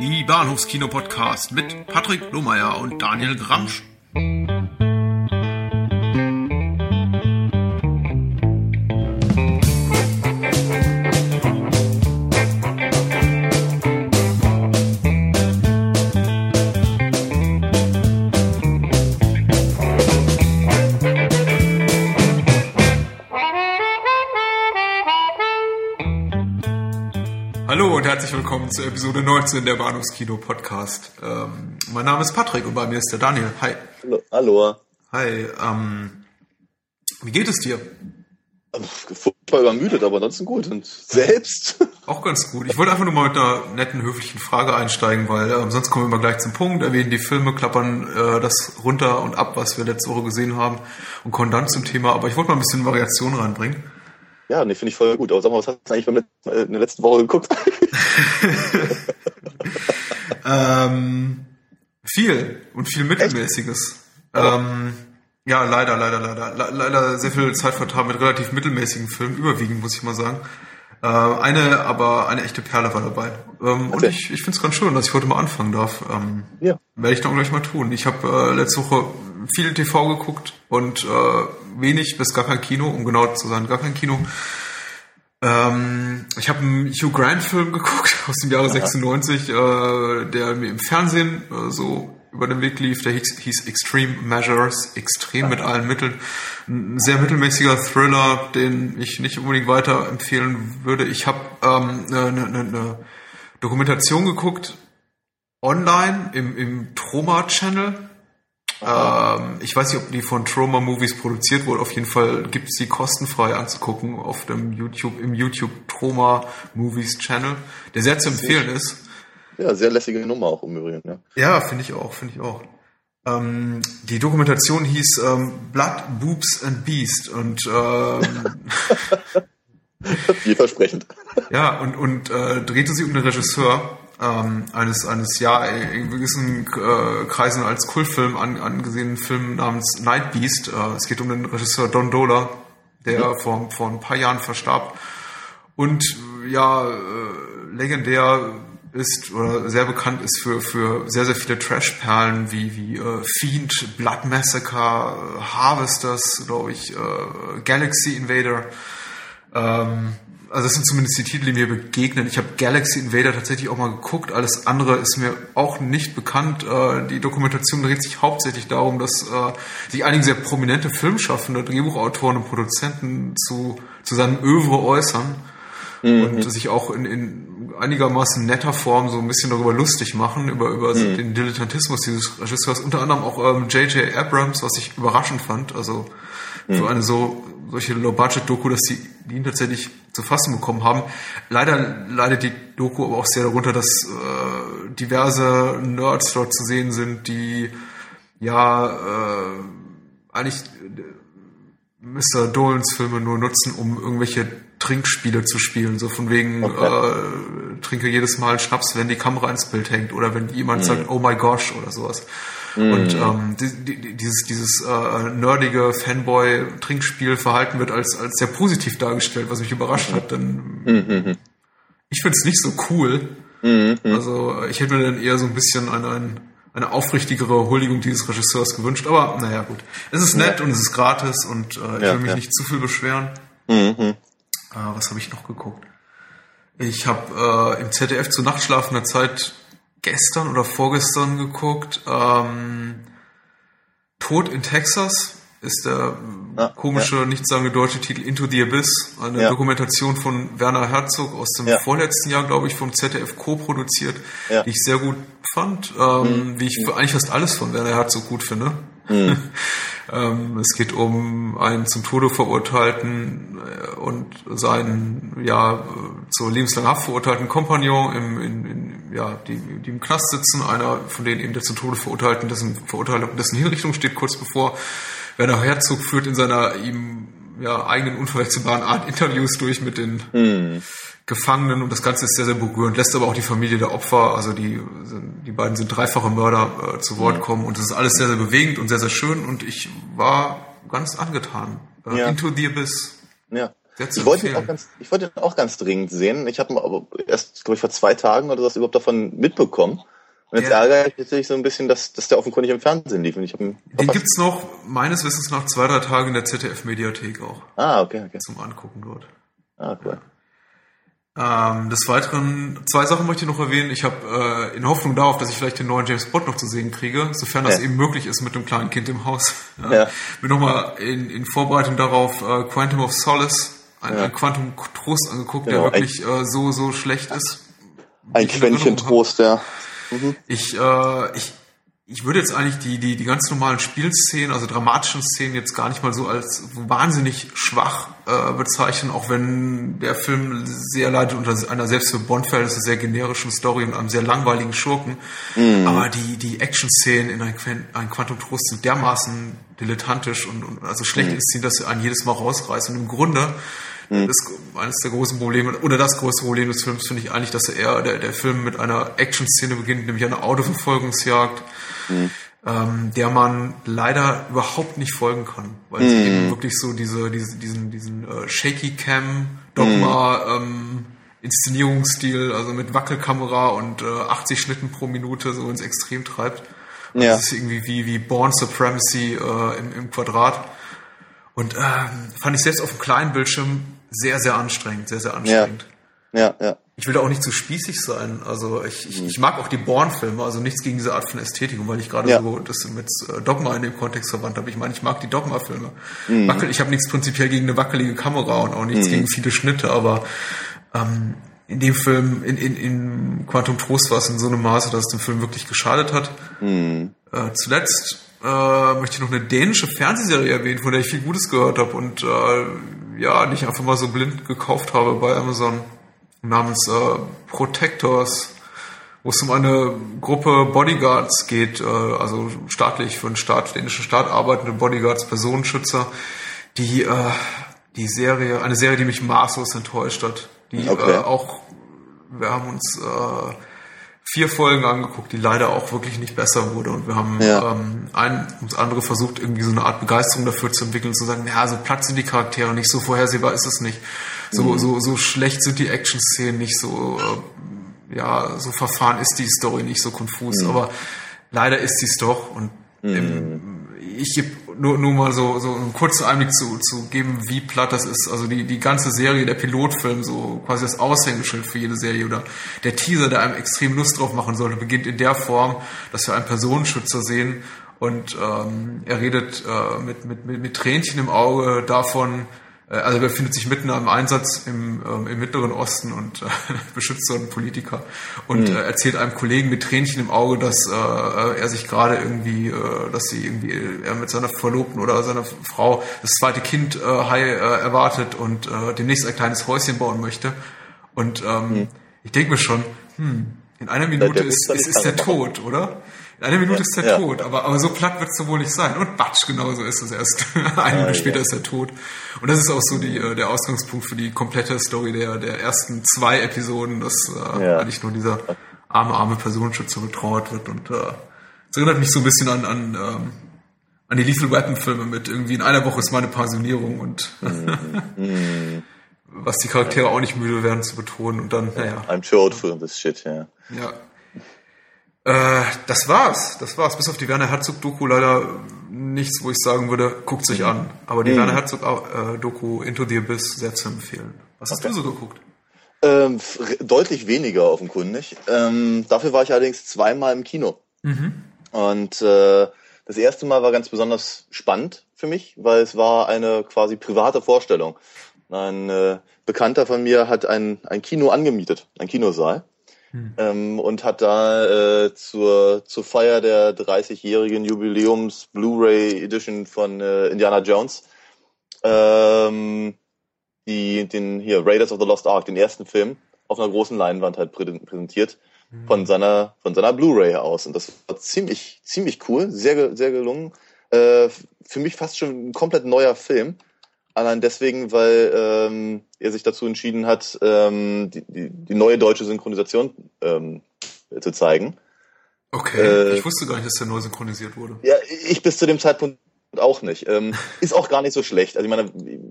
Die Bahnhofskino-Podcast mit Patrick Lohmeier und Daniel Gramsch. Zur Episode 19 der Bahnhofskino Podcast. Ähm, mein Name ist Patrick und bei mir ist der Daniel. Hi. Hallo. Hi. Ähm, wie geht es dir? Furchtbar übermüdet, aber ansonsten gut. Und selbst? Auch ganz gut. Ich wollte einfach nur mal mit einer netten, höflichen Frage einsteigen, weil äh, sonst kommen wir immer gleich zum Punkt, erwähnen die Filme, klappern äh, das runter und ab, was wir letzte Woche gesehen haben und kommen dann zum Thema. Aber ich wollte mal ein bisschen Variation reinbringen. Ja, nee, finde ich voll gut. Aber sag mal, was hast du eigentlich beim letzten, äh, in der letzten Woche geguckt? ähm, viel und viel Mittelmäßiges. Ähm, ja, leider, leider, leider. Le leider sehr viel Zeit vertan mit relativ mittelmäßigen Filmen, überwiegend, muss ich mal sagen. Äh, eine, aber eine echte Perle war dabei. Ähm, und ich, ich finde es ganz schön, dass ich heute mal anfangen darf. Ähm, Ja. Werde ich dann gleich mal tun. Ich habe äh, letzte Woche viel TV geguckt und äh, wenig bis gar kein Kino, um genau zu sein, gar kein Kino. Ähm, ich habe einen Hugh Grant-Film geguckt aus dem Jahre 96, äh, der mir im Fernsehen äh, so über den Weg lief. Der hieß, Extreme Measures, extrem mit allen Mitteln. Ein sehr mittelmäßiger Thriller, den ich nicht unbedingt weiterempfehlen würde. Ich habe ähm, eine, eine, eine Dokumentation geguckt, online im, im Troma-Channel. Ähm, ich weiß nicht, ob die von Troma Movies produziert wurde. Auf jeden Fall gibt es die kostenfrei anzugucken auf dem YouTube, im YouTube Troma Movies Channel, der sehr zu empfehlen ist. Ja, sehr lässige Nummer auch im Übrigen, ja. Ja, finde ich auch, finde ich auch. Ähm, die Dokumentation hieß ähm, Blood, Boobs and Beast und ähm, Vielversprechend. ja und und äh, drehte sich um den Regisseur ähm, eines eines ja in gewissen äh, Kreisen als Kultfilm an, angesehenen Film namens Night Beast. Äh, es geht um den Regisseur Don Dola, der vor vor ein paar Jahren verstarb und ja äh, legendär ist oder sehr bekannt ist für für sehr sehr viele Trashperlen wie wie äh, Fiend, Blood Massacre, äh, Harvesters, glaube ich, äh, Galaxy Invader. Ähm, also das sind zumindest die Titel, die mir begegnen. Ich habe Galaxy Invader tatsächlich auch mal geguckt. Alles andere ist mir auch nicht bekannt. Äh, die Dokumentation dreht sich hauptsächlich darum, dass äh, sich einige sehr prominente Filmschaffende, Drehbuchautoren und Produzenten zu, zu seinem Övre äußern und sich auch in, in einigermaßen netter Form so ein bisschen darüber lustig machen, über, über den Dilettantismus dieses Regisseurs. Unter anderem auch ähm, J.J. Abrams, was ich überraschend fand. Also für eine so solche Low-Budget-Doku, dass die, die ihn tatsächlich zu fassen bekommen haben. Leider leidet die Doku aber auch sehr darunter, dass äh, diverse Nerds dort zu sehen sind, die ja äh, eigentlich Mr. Dolans Filme nur nutzen, um irgendwelche Trinkspiele zu spielen. So von wegen, Okay. äh, trinke jedes Mal Schnaps, wenn die Kamera ins Bild hängt oder wenn jemand sagt, oh my gosh oder sowas. Und ähm, die, die, dieses, dieses äh, nerdige Fanboy-Trinkspielverhalten wird als, als sehr positiv dargestellt, was mich überrascht hat, denn ich finde es nicht so cool. Also ich hätte mir dann eher so ein bisschen ein, ein, eine aufrichtigere Huldigung dieses Regisseurs gewünscht. Aber naja, gut. Es ist nett und es ist gratis und äh, ich Ja, will mich ja. nicht zu viel beschweren. Mhm. Äh, was habe ich noch geguckt? Ich habe äh, im ZDF zu nachtschlafender Zeit gestern oder vorgestern geguckt. Ähm, Tod in Texas ist der Ah, komische, nichtssagende deutsche Titel Into the Abyss. Eine Ja. Dokumentation von Werner Herzog aus dem Ja. vorletzten Jahr, glaube ich, vom ZDF co-produziert, Ja. Mhm. die ich sehr gut fand. Ähm, Wie ich für eigentlich fast alles von Werner Herzog gut finde. ähm, es geht um einen zum Tode verurteilten äh, und seinen ja zur lebenslangen Haft verurteilten Kompagnon im, in, in, ja, die, die im Knast sitzen. Einer von denen eben der zum Tode verurteilten, dessen Verurteilung, dessen Hinrichtung steht kurz bevor. Werner Herzog führt in seiner ihm ja, eigenen unverwechselbaren Art Interviews durch mit den Gefangenen und das Ganze ist sehr, sehr berührend, lässt aber auch die Familie der Opfer, also die, die beiden sind dreifache Mörder, äh, zu Wort kommen und es ist alles sehr, sehr bewegend und sehr, sehr schön und ich war ganz angetan. Äh, Ja. Into the Abyss. Ja. Ich wollte, ihn auch ganz, ich wollte ihn auch ganz dringend sehen. Ich habe ihn aber erst, glaube ich, vor zwei Tagen oder was überhaupt davon mitbekommen. Und jetzt ja. ärgere ich natürlich so ein bisschen, dass, dass der offenkundig im Fernsehen lief. Und ich Den gibt's noch, meines Wissens nach, zwei, drei Tage in der ZDF-Mediathek auch. Ah, okay, okay. Zum Angucken dort. Ah, cool. Ähm, des Weiteren, zwei Sachen möchte ich noch erwähnen. Ich habe äh, in Hoffnung darauf, dass ich vielleicht den neuen James Bond noch zu sehen kriege, sofern das ja. eben möglich ist mit einem kleinen Kind im Haus. Ja. ja. Bin nochmal in, in Vorbereitung darauf äh, Quantum of Solace, ein, ja. ein Quantum Trost angeguckt, genau, der wirklich äh, so, so schlecht ist. Ein Quäntchen Trost, ja. Mhm. Ich, äh, ich, ich würde jetzt eigentlich die, die, die ganz normalen Spielszenen, also dramatischen Szenen jetzt gar nicht mal so als wahnsinnig schwach äh, bezeichnen, auch wenn der Film sehr leidet unter einer selbst für Bond-Verhältnisse sehr generischen Story und einem sehr langweiligen Schurken. Mhm. Aber die, die Action-Szenen in ein, ein Quantum Trost sind dermaßen dilettantisch und, und also schlecht mhm. inszeniert, dass sie einen jedes Mal rausreißen. Und im Grunde Mhm. Das, eines der großen Probleme, oder das größte Problem des Films finde ich eigentlich, dass er der, der Film mit einer Action-Szene beginnt, nämlich einer Autoverfolgungsjagd, mhm. ähm, der man leider überhaupt nicht folgen kann, weil mhm. sie eben wirklich so diese, diese diesen, diesen äh, Shaky Cam Dogma mhm. ähm, Inszenierungsstil, also mit Wackelkamera und äh, 80 Schnitten pro Minute so ins Extrem treibt. Ja. Das ist irgendwie wie, wie Born Supremacy äh, im, im Quadrat. Und ähm, fand ich selbst auf dem kleinen Bildschirm sehr, sehr anstrengend, sehr, sehr anstrengend. Ja, ja. ja. Ich will da auch nicht zu spießig sein. Also ich, ich, ich mag auch die Born-Filme, also nichts gegen diese Art von Ästhetik, weil ich gerade ja. so das mit äh, Dogma in dem Kontext verwandt habe. Ich meine, ich mag die Dogma-Filme. Mhm. Wackel, ich habe nichts prinzipiell gegen eine wackelige Kamera und auch nichts mhm. gegen viele Schnitte, aber ähm, in dem Film, in, in, in Quantum Trost war es in so einem Maße, dass es dem Film wirklich geschadet hat. Mhm. Äh, zuletzt äh, möchte ich noch eine dänische Fernsehserie erwähnen, von der ich viel Gutes gehört habe und äh, ja, nicht einfach mal so blind gekauft habe bei Amazon namens äh, Protectors, wo es um eine Gruppe Bodyguards geht, äh, also staatlich für den Staat, dänischen Staat arbeitende Bodyguards, Personenschützer, die äh, die Serie, eine Serie, die mich maßlos enttäuscht hat, die okay. äh, auch wir haben uns äh, vier Folgen angeguckt, die leider auch wirklich nicht besser wurde. Und wir haben ja. ähm, ein ums andere versucht, irgendwie so eine Art Begeisterung dafür zu entwickeln, zu sagen, ja, so platt sind die Charaktere nicht, so vorhersehbar ist es nicht. So, mhm. so, so schlecht sind die Action-Szenen nicht, so, äh, ja, so verfahren ist die Story nicht, so konfus. Mhm. Aber leider ist sie es doch. Und mhm. im, ich gebe nur, nur mal so, so einen kurzen Einblick zu, zu geben, wie platt das ist. Also die, die ganze Serie, der Pilotfilm, so quasi das Aushängeschild für jede Serie oder der Teaser, der einem extrem Lust drauf machen sollte, beginnt in der Form, dass wir einen Personenschützer sehen und ähm, er redet äh, mit, mit, mit, mit Tränchen im Auge davon, also er befindet sich mitten am Einsatz im, ähm, im Mittleren Osten und äh, beschützt so einen Politiker und mhm. äh, erzählt einem Kollegen mit Tränchen im Auge, dass äh, er sich gerade irgendwie, äh, dass sie irgendwie er mit seiner Verlobten oder seiner Frau das zweite Kind äh, high, äh, erwartet und äh, demnächst ein kleines Häuschen bauen möchte. Und ähm, mhm. ich denke mir schon, hm, in einer Minute ist, ist, ist der tot, oder? In einer Minute ist er tot, aber, aber so platt wird es wohl nicht sein. Und Batsch, genauso ist es erst. Eine Minute später ist er tot. Und das ist auch so die, äh, der Ausgangspunkt für die komplette Story der, der ersten zwei Episoden, dass äh, eigentlich nur dieser arme, arme Personenschützer betrauert wird. Und äh, es erinnert mich so ein bisschen an, an, ähm, an die Lethal Weapon Filme mit irgendwie in einer Woche ist meine Pensionierung und mhm. was die Charaktere auch nicht müde werden zu betonen und dann, naja. I'm too old for this shit, ja. Ja. Äh, das war's. Das war's. Bis auf die Werner Herzog-Doku leider nichts, wo ich sagen würde, guckt sich an. Aber die mhm. Werner Herzog-Doku Into the Abyss sehr zu empfehlen. Was okay. hast du so geguckt? Ähm, deutlich weniger offenkundig. Ähm, dafür war ich allerdings zweimal im Kino. Mhm. Und äh, das erste Mal war ganz besonders spannend für mich, weil es war eine quasi private Vorstellung. Ein äh, Bekannter von mir hat ein, ein Kino angemietet, ein Kinosaal. Hm. Ähm, und hat da äh, zur, zur Feier der 30-jährigen Jubiläums Blu-ray Edition von äh, Indiana Jones ähm, die, den hier Raiders of the Lost Ark, den ersten Film, auf einer großen Leinwand halt präsentiert hm. von seiner von seiner Blu-ray aus und das war ziemlich ziemlich cool, sehr sehr gelungen. Äh, für mich fast schon ein komplett neuer Film Allein deswegen, weil ähm, er sich dazu entschieden hat, ähm, die, die, die neue deutsche Synchronisation ähm, zu zeigen. Okay, äh, ich wusste gar nicht, dass der neu synchronisiert wurde. Ja, ich bis zu dem Zeitpunkt auch nicht. Ähm, ist auch gar nicht so schlecht. Also ich meine,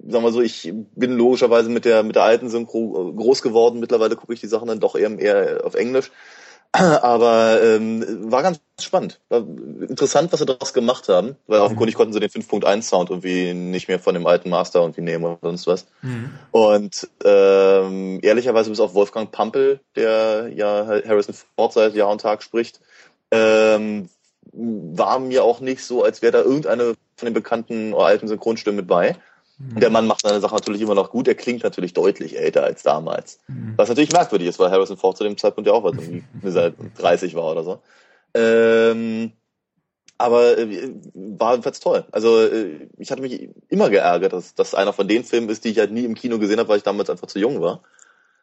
sagen wir so, ich bin logischerweise mit der mit der alten Synchro groß geworden. Mittlerweile gucke ich die Sachen dann doch eher, eher auf Englisch. Aber ähm, war ganz spannend. War interessant, was sie daraus gemacht haben, weil mhm. offenkundig konnten sie den 5.1 Sound irgendwie nicht mehr von dem alten Master irgendwie nehmen oder sonst was. Mhm. Und ähm, ehrlicherweise bis auf Wolfgang Pampel, der ja Harrison Ford seit Jahr und Tag spricht, ähm, war mir auch nicht so, als wäre da irgendeine von den bekannten oder alten Synchronstimmen mit bei. Mhm. Der Mann macht seine Sache natürlich immer noch gut. Er klingt natürlich deutlich älter als damals. Mhm. Was natürlich merkwürdig ist, weil Harrison Ford zu dem Zeitpunkt ja auch was irgendwie seit 30 war oder so. Ähm, aber äh, war jedenfalls toll. Also äh, ich hatte mich immer geärgert, dass das einer von den Filmen ist, die ich halt nie im Kino gesehen habe, weil ich damals einfach zu jung war.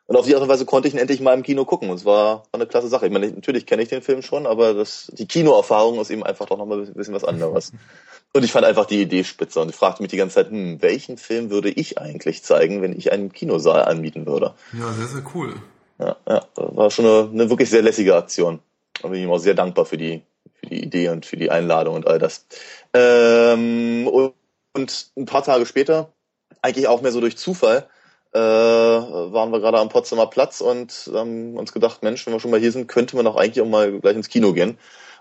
Und auf die Art und Weise konnte ich ihn endlich mal im Kino gucken. Und es war, eine klasse Sache. Ich meine, natürlich kenne ich den Film schon, aber das, die Kinoerfahrung ist eben einfach doch nochmal ein bisschen was anderes. Und ich fand einfach die Idee spitze und ich fragte mich die ganze Zeit, hm, welchen Film würde ich eigentlich zeigen, wenn ich einen Kinosaal anbieten würde? Ja, sehr, sehr cool. Ja, ja war schon eine, eine wirklich sehr lässige Aktion. Und bin ihm auch sehr dankbar für die, für die Idee und für die Einladung und all das. Ähm, und, und ein paar Tage später, eigentlich auch mehr so durch Zufall, äh, waren wir gerade am Potsdamer Platz und haben uns gedacht, Mensch, wenn wir schon mal hier sind, könnte man auch eigentlich auch mal gleich ins Kino gehen.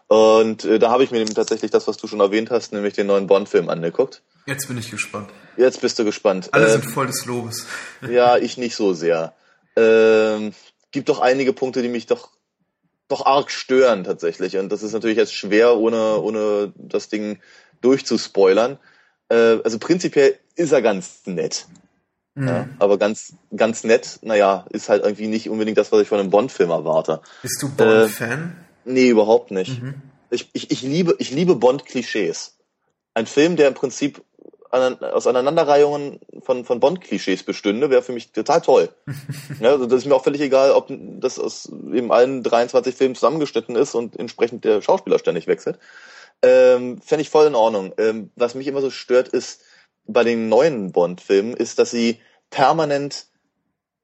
Und äh, da habe ich mir tatsächlich das, was du schon erwähnt hast, nämlich den neuen Bond-Film angeguckt. Jetzt bin ich gespannt. Jetzt bist du gespannt. Alle äh, sind voll des Lobes. ja, ich nicht so sehr. Ähm, gibt doch einige Punkte, die mich doch doch arg stören tatsächlich. Und das ist natürlich jetzt schwer, ohne ohne das Ding durchzuspoilern. Äh, also prinzipiell ist er ganz nett. Mhm. Ja, aber ganz, ganz nett, naja, ist halt irgendwie nicht unbedingt das, was ich von einem Bond-Film erwarte. Bist du Bond-Fan? Äh, Nee, überhaupt nicht. Mhm. Ich, ich, ich liebe, ich liebe Bond-Klischees. Ein Film, der im Prinzip aus Aneinanderreihungen von, von Bond-Klischees bestünde, wäre für mich total toll. ja, also das ist mir auch völlig egal, ob das aus eben allen 23 Filmen zusammengeschnitten ist und entsprechend der Schauspieler ständig wechselt. Ähm, Fände ich voll in Ordnung. Ähm, was mich immer so stört, ist bei den neuen Bond-Filmen, ist, dass sie permanent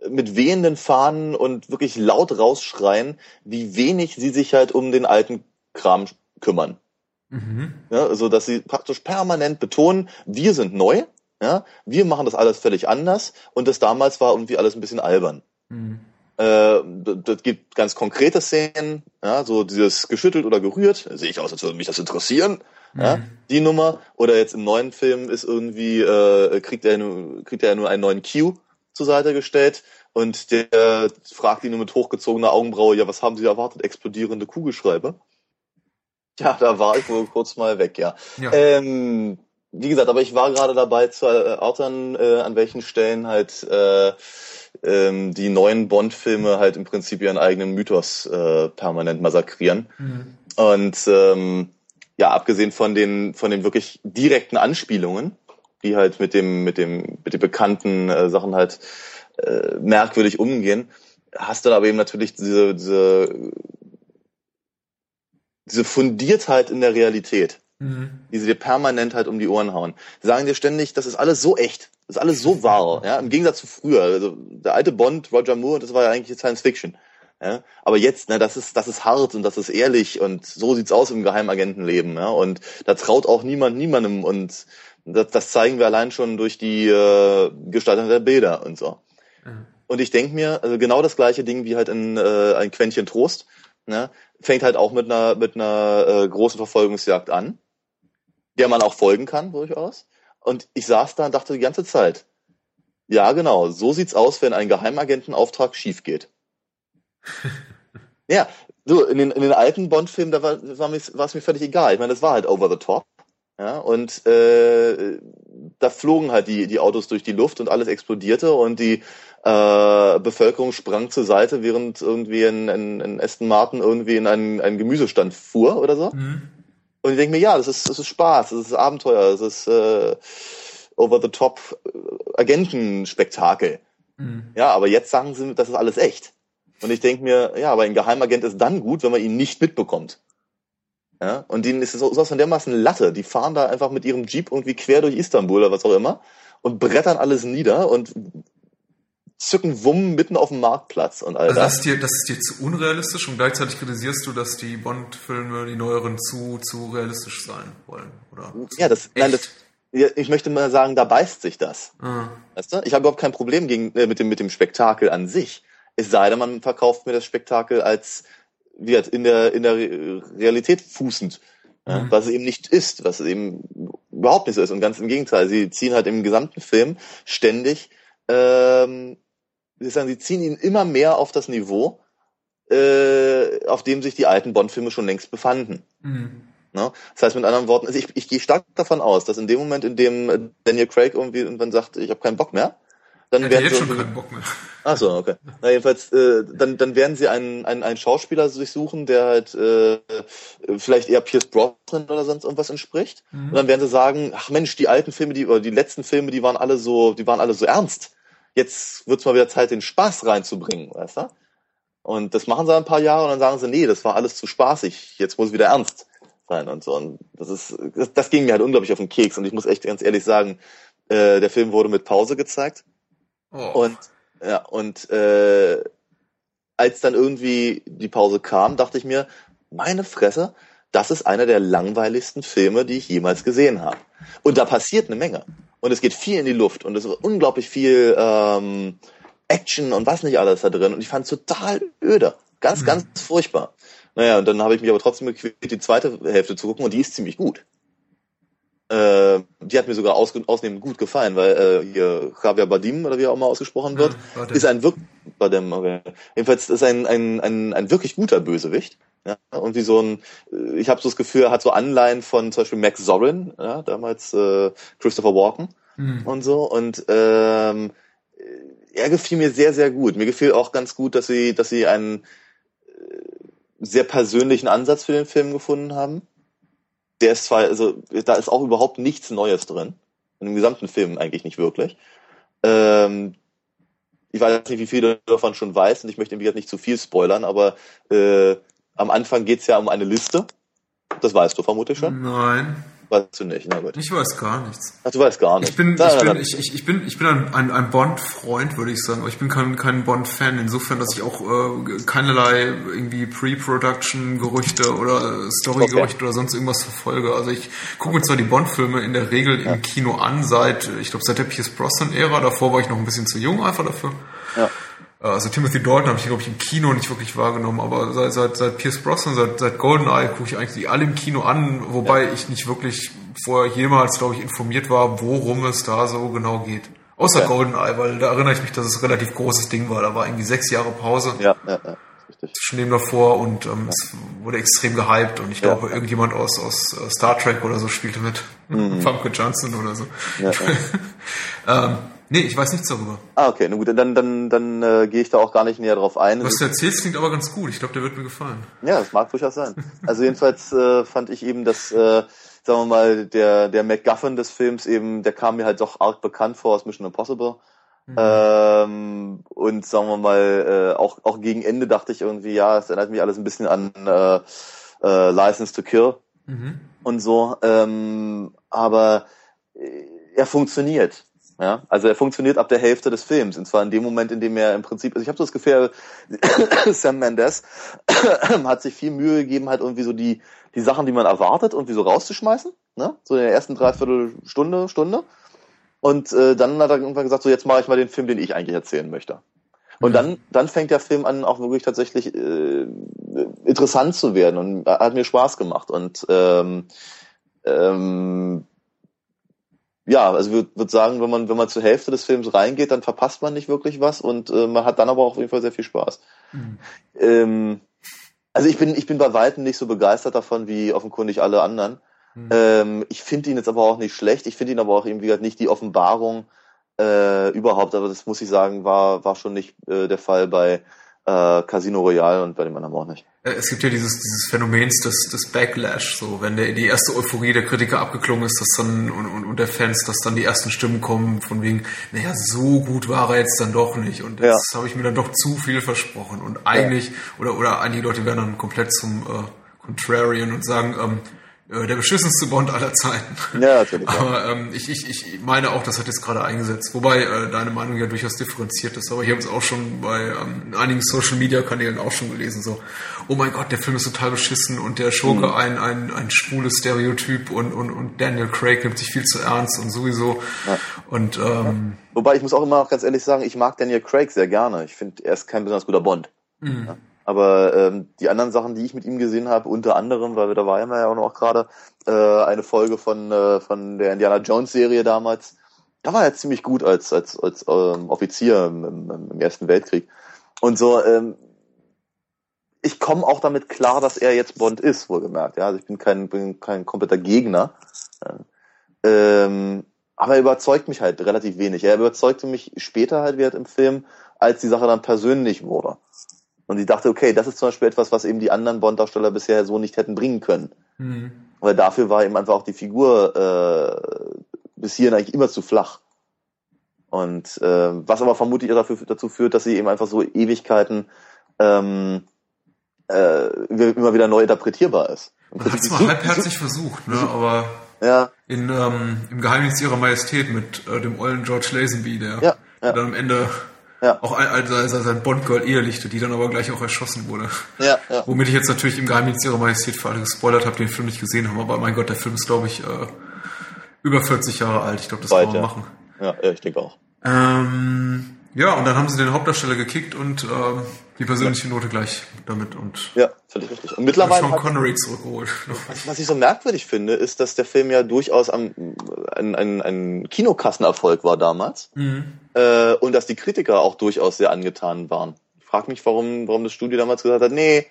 mit wehenden Fahnen und wirklich laut rausschreien, wie wenig sie sich halt um den alten Kram kümmern. Mhm. Ja, also, dass sie praktisch permanent betonen, wir sind neu, ja, wir machen das alles völlig anders und das damals war irgendwie alles ein bisschen albern. Mhm. Äh, das gibt ganz konkrete Szenen, ja, so dieses geschüttelt oder gerührt, sehe ich aus, als würde mich das interessieren. Mhm. Ja, die Nummer. Oder jetzt im neuen Film ist irgendwie, äh, kriegt er kriegt er nur einen neuen Cue zur Seite gestellt und der fragt ihn nur mit hochgezogener Augenbraue, ja, was haben Sie erwartet? Explodierende Kugelschreiber? Ja, da war ich wohl kurz mal weg, ja. ja. Ähm, wie gesagt, aber ich war gerade dabei zu erörtern, äh, an welchen Stellen halt äh, ähm, die neuen Bond-Filme halt im Prinzip ihren eigenen Mythos äh, permanent massakrieren. Mhm. Und ähm, ja, abgesehen von den von den wirklich direkten Anspielungen, die halt mit dem, mit dem, mit den bekannten äh, Sachen halt äh, merkwürdig umgehen, hast du aber eben natürlich diese, diese, diese Fundiertheit in der Realität, mhm. die sie dir permanent halt um die Ohren hauen. Sie sagen dir ständig, das ist alles so echt, das ist alles so wahr, ja, im Gegensatz zu früher. Also der alte Bond, Roger Moore, das war ja eigentlich Science Fiction. Ja, aber jetzt, ne, das ist, das ist hart und das ist ehrlich und so sieht's aus im Geheimagentenleben, ja, und da traut auch niemand niemandem und das, das zeigen wir allein schon durch die äh, Gestaltung der Bilder und so. Mhm. Und ich denke mir, also genau das gleiche Ding wie halt in äh, ein Quäntchen Trost, ne, fängt halt auch mit einer mit einer äh, großen Verfolgungsjagd an, der man auch folgen kann durchaus. Und ich saß da und dachte die ganze Zeit, ja genau, so sieht's aus, wenn ein Geheimagentenauftrag schief geht. ja, so in den, in den alten Bond-Filmen, da war, war, mir, war es mir völlig egal. Ich meine, das war halt over the top. Ja, und äh, da flogen halt die, die Autos durch die Luft und alles explodierte und die äh, Bevölkerung sprang zur Seite, während irgendwie ein, ein, ein Aston Martin irgendwie in einen, einen Gemüsestand fuhr oder so. Mhm. Und ich denke mir, ja, das ist, das ist Spaß, das ist Abenteuer, das ist äh, over-the-top äh, Agentenspektakel. Mhm. Ja, aber jetzt sagen sie, das ist alles echt. Und ich denke mir, ja, aber ein Geheimagent ist dann gut, wenn man ihn nicht mitbekommt. Ja? Und denen ist sowas von dermaßen Latte. Die fahren da einfach mit ihrem Jeep irgendwie quer durch Istanbul oder was auch immer und brettern alles nieder und zücken Wumm mitten auf dem Marktplatz und all Also das. ist, dir, das ist dir zu unrealistisch und gleichzeitig kritisierst du, dass die Bond-Filme, die neueren, zu, zu realistisch sein wollen, oder? Ja, das, nein, das, ich möchte mal sagen, da beißt sich das. Ah. Weißt du? Ich habe überhaupt kein Problem gegen, äh, mit, dem, mit dem Spektakel an sich. Es sei denn, man verkauft mir das Spektakel als wie gesagt, in der, in der Re- Realität fußend. Ja, Mhm. was es eben nicht ist, was es eben überhaupt nicht so ist. Und ganz im Gegenteil, sie ziehen halt im gesamten Film ständig, ähm, sagen, sie ziehen ihn immer mehr auf das Niveau, äh, auf dem sich die alten Bond-Filme schon längst befanden. Mhm. Ne? Das heißt mit anderen Worten, also ich, ich gehe stark davon aus, dass in dem Moment, in dem Daniel Craig irgendwie irgendwann sagt, ich habe keinen Bock mehr, dann Er werden jetzt sie schon keinen Bock mehr. Ach so, okay. Na jedenfalls, äh, dann, dann werden sie einen, einen, einen Schauspieler sich suchen, der halt äh, vielleicht eher Pierce Brosnan oder sonst irgendwas entspricht. Mhm. Und dann werden sie sagen, ach Mensch, die alten Filme, die oder die letzten Filme, die waren alle so, die waren alle so ernst. Jetzt wird's mal wieder Zeit, den Spaß reinzubringen, weißt du? Und das machen sie ein paar Jahre und dann sagen sie, nee, das war alles zu spaßig, jetzt muss es wieder ernst sein und so. Und das ist, das, das ging mir halt unglaublich auf den Keks. Und ich muss echt ganz ehrlich sagen, äh, der Film wurde mit Pause gezeigt. Oh. Und ja, und äh, als dann irgendwie die Pause kam, dachte ich mir, meine Fresse, das ist einer der langweiligsten Filme, die ich jemals gesehen habe. Und da passiert eine Menge. Und es geht viel in die Luft und es ist unglaublich viel ähm, Action und was nicht alles da drin. Und ich fand es total öde. Ganz, Mhm. ganz furchtbar. Naja, und dann habe ich mich aber trotzdem gequält, die zweite Hälfte zu gucken und die ist ziemlich gut. Äh, die hat mir sogar aus, ausnehmend gut gefallen, weil äh, hier Javier Badim oder wie er auch mal ausgesprochen wird, Ja, Bardem. ist ein wirklich Bardem, okay. jedenfalls ist ein, ein, ein, ein wirklich guter Bösewicht. Ja, und wie so ein, äh, ich habe so das Gefühl, er hat so Anleihen von zum Beispiel Max Zorin, ja, damals äh, Christopher Walken Mhm. und so. Und ähm, er gefiel mir sehr, sehr gut. Mir gefiel auch ganz gut, dass sie, dass sie einen äh, sehr persönlichen Ansatz für den Film gefunden haben. Der ist zwar, also da ist auch überhaupt nichts Neues drin. In dem gesamten Film eigentlich nicht wirklich. Ähm, ich weiß nicht, wie viele davon schon weiß und ich möchte gesagt nicht zu viel spoilern, aber äh, am Anfang geht's ja um eine Liste. Das weißt du vermutlich schon. Nein, Weißt du nicht, na gut. ich weiß gar nichts. Ach, du weißt gar nicht. Ich bin, ich bin, ich, ich, ich bin, ich bin ein, ein, ein Bond-Freund, würde ich sagen, aber ich bin kein, kein Bond-Fan, insofern, dass ich auch äh, keinerlei irgendwie Pre-Production-Gerüchte oder Story-Gerüchte Okay. oder sonst irgendwas verfolge. Also ich gucke mir zwar die Bond-Filme in der Regel im Kino an, seit, ich glaube, seit der Pierce Brosnan-Ära, davor war ich noch ein bisschen zu jung einfach dafür. Ja. Äh, Also Timothy Dalton habe ich, glaube ich, im Kino nicht wirklich wahrgenommen, aber seit, seit, seit Pierce Brosnan, seit, seit GoldenEye gucke ich eigentlich die alle im Kino an, wobei ich nicht wirklich vorher jemals, glaube ich, informiert war, worum es da so genau geht. Außer Okay. GoldenEye, weil da erinnere ich mich, dass es ein relativ großes Ding war. Da war irgendwie sechs Jahre Pause Ja, ja, ja. Richtig. zwischen dem davor und ähm, es wurde extrem gehypt und ich Ja. glaube, irgendjemand aus, aus äh, Star Trek oder so spielte mit. Famke Johnson oder so. Mhm. Ja, ja. ähm, nee, ich weiß nichts darüber. Ah, okay, na gut, dann, dann, dann äh, gehe ich da auch gar nicht näher drauf ein. Was du erzählst, klingt aber ganz gut. Ich glaube, der wird mir gefallen. Ja, das mag durchaus sein. Also jedenfalls äh, fand ich eben, dass, äh, sagen wir mal, der, der MacGuffin des Films eben, der kam mir halt doch arg bekannt vor aus Mission Impossible. Ähm, und sagen wir mal, äh, auch, auch gegen Ende dachte ich irgendwie, ja, es erinnert mich alles ein bisschen an äh, äh, License to Kill Mhm. und so. Ähm, aber äh, er funktioniert. Ja, also er funktioniert ab der Hälfte des Films und zwar in dem Moment, in dem er im Prinzip, also ich habe so das Gefühl, Sam Mendes hat sich viel Mühe gegeben, halt irgendwie so die die Sachen, die man erwartet, irgendwie so rauszuschmeißen, ne? So in der ersten Dreiviertelstunde, Stunde. Und äh, dann hat er irgendwann gesagt, so jetzt mache ich mal den Film, den ich eigentlich erzählen möchte. Und Mhm. dann, dann fängt der Film an, auch wirklich tatsächlich äh, interessant zu werden und hat mir Spaß gemacht. Und ähm, ähm, ja, also ich würde würd sagen, wenn man, wenn man zur Hälfte des Films reingeht, dann verpasst man nicht wirklich was und äh, man hat dann aber auch auf jeden Fall sehr viel Spaß. Mhm. Ähm, also ich bin, ich bin bei Weitem nicht so begeistert davon wie offenkundig alle anderen. Mhm. Ähm, ich finde ihn jetzt aber auch nicht schlecht. Ich finde ihn aber auch irgendwie halt nicht die Offenbarung äh, überhaupt. Aber das muss ich sagen, war, war schon nicht äh, der Fall bei äh, Casino Royale und bei dem anderen auch nicht. Äh, Es gibt ja dieses, dieses Phänomens des, des Backlash, so wenn der, die erste Euphorie der Kritiker abgeklungen ist, dass dann und, und, und der Fans, dass dann die ersten Stimmen kommen von wegen, naja, so gut war er jetzt dann doch nicht. Und Ja. jetzt habe ich mir dann doch zu viel versprochen. Und eigentlich oder oder einige Leute werden dann komplett zum äh, Contrarian und sagen, ähm, äh, der beschissenste Bond aller Zeiten. Ja, natürlich. Aber ähm, ich, ich, ich meine auch, das hat jetzt gerade eingesetzt. Wobei äh, deine Meinung ja durchaus differenziert ist. Aber ich habe es auch schon bei ähm, einigen Social Media Kanälen auch schon gelesen. So, oh mein Gott, der Film ist total beschissen und der Schurke mhm. ein, ein, ein schwules Stereotyp und, und, und Daniel Craig nimmt sich viel zu ernst und sowieso. Ja. Und ähm, ja. Wobei ich muss auch immer noch ganz ehrlich sagen, ich mag Daniel Craig sehr gerne. Ich finde, er ist kein besonders guter Bond. Mhm. Ja. Aber ähm, die anderen Sachen, die ich mit ihm gesehen habe, unter anderem, weil da war ja auch noch gerade äh, eine Folge von äh, von der Indiana Jones Serie damals. Da war er ziemlich gut als als als ähm, Offizier im, im, im Ersten Weltkrieg. Und so, ähm, ich komme auch damit klar, dass er jetzt Bond ist, wohlgemerkt. Ja, also ich bin kein bin kein kompletter Gegner. Ähm, aber er überzeugt mich halt relativ wenig. Er überzeugte mich später halt wieder im Film, als die Sache dann persönlich wurde. Und ich dachte, okay, das ist zum Beispiel etwas, was eben die anderen Bond-Darsteller bisher so nicht hätten bringen können. Mhm. Weil dafür war eben einfach auch die Figur äh, bis hierhin eigentlich immer zu flach. Und äh, was aber vermutlich dafür, dazu führt, dass sie eben einfach so Ewigkeiten ähm, äh, immer wieder neu interpretierbar ist. Man hat es mal halbherzig versucht, ne? aber ja. in, ähm, im Geheimnis ihrer Majestät mit äh, dem ollen George Lazenby, der, ja, ja. der dann am Ende ja. Auch als er sein Bond-Girl ehelichte, die dann aber gleich auch erschossen wurde. Ja, ja. Womit ich jetzt natürlich im Geheimdienst ihrer Majestät für alle gespoilert habe, den Film nicht gesehen haben. Aber mein Gott, der Film ist, glaube ich, äh, über 40 Jahre alt. Ich glaube, das Weit, kann man ja. machen. Ja, ich denke auch. Ähm, ja, und dann haben sie den Hauptdarsteller gekickt und ähm, die persönliche Note gleich damit und ja, völlig richtig. Und mittlerweile Sean Connery zurückgeholt. Was, was, ich so merkwürdig finde, ist, dass der Film ja durchaus am, ein, ein, ein Kinokassenerfolg war damals mhm. äh, und dass die Kritiker auch durchaus sehr angetan waren. Ich frage mich, warum, warum das Studio damals gesagt hat, nee,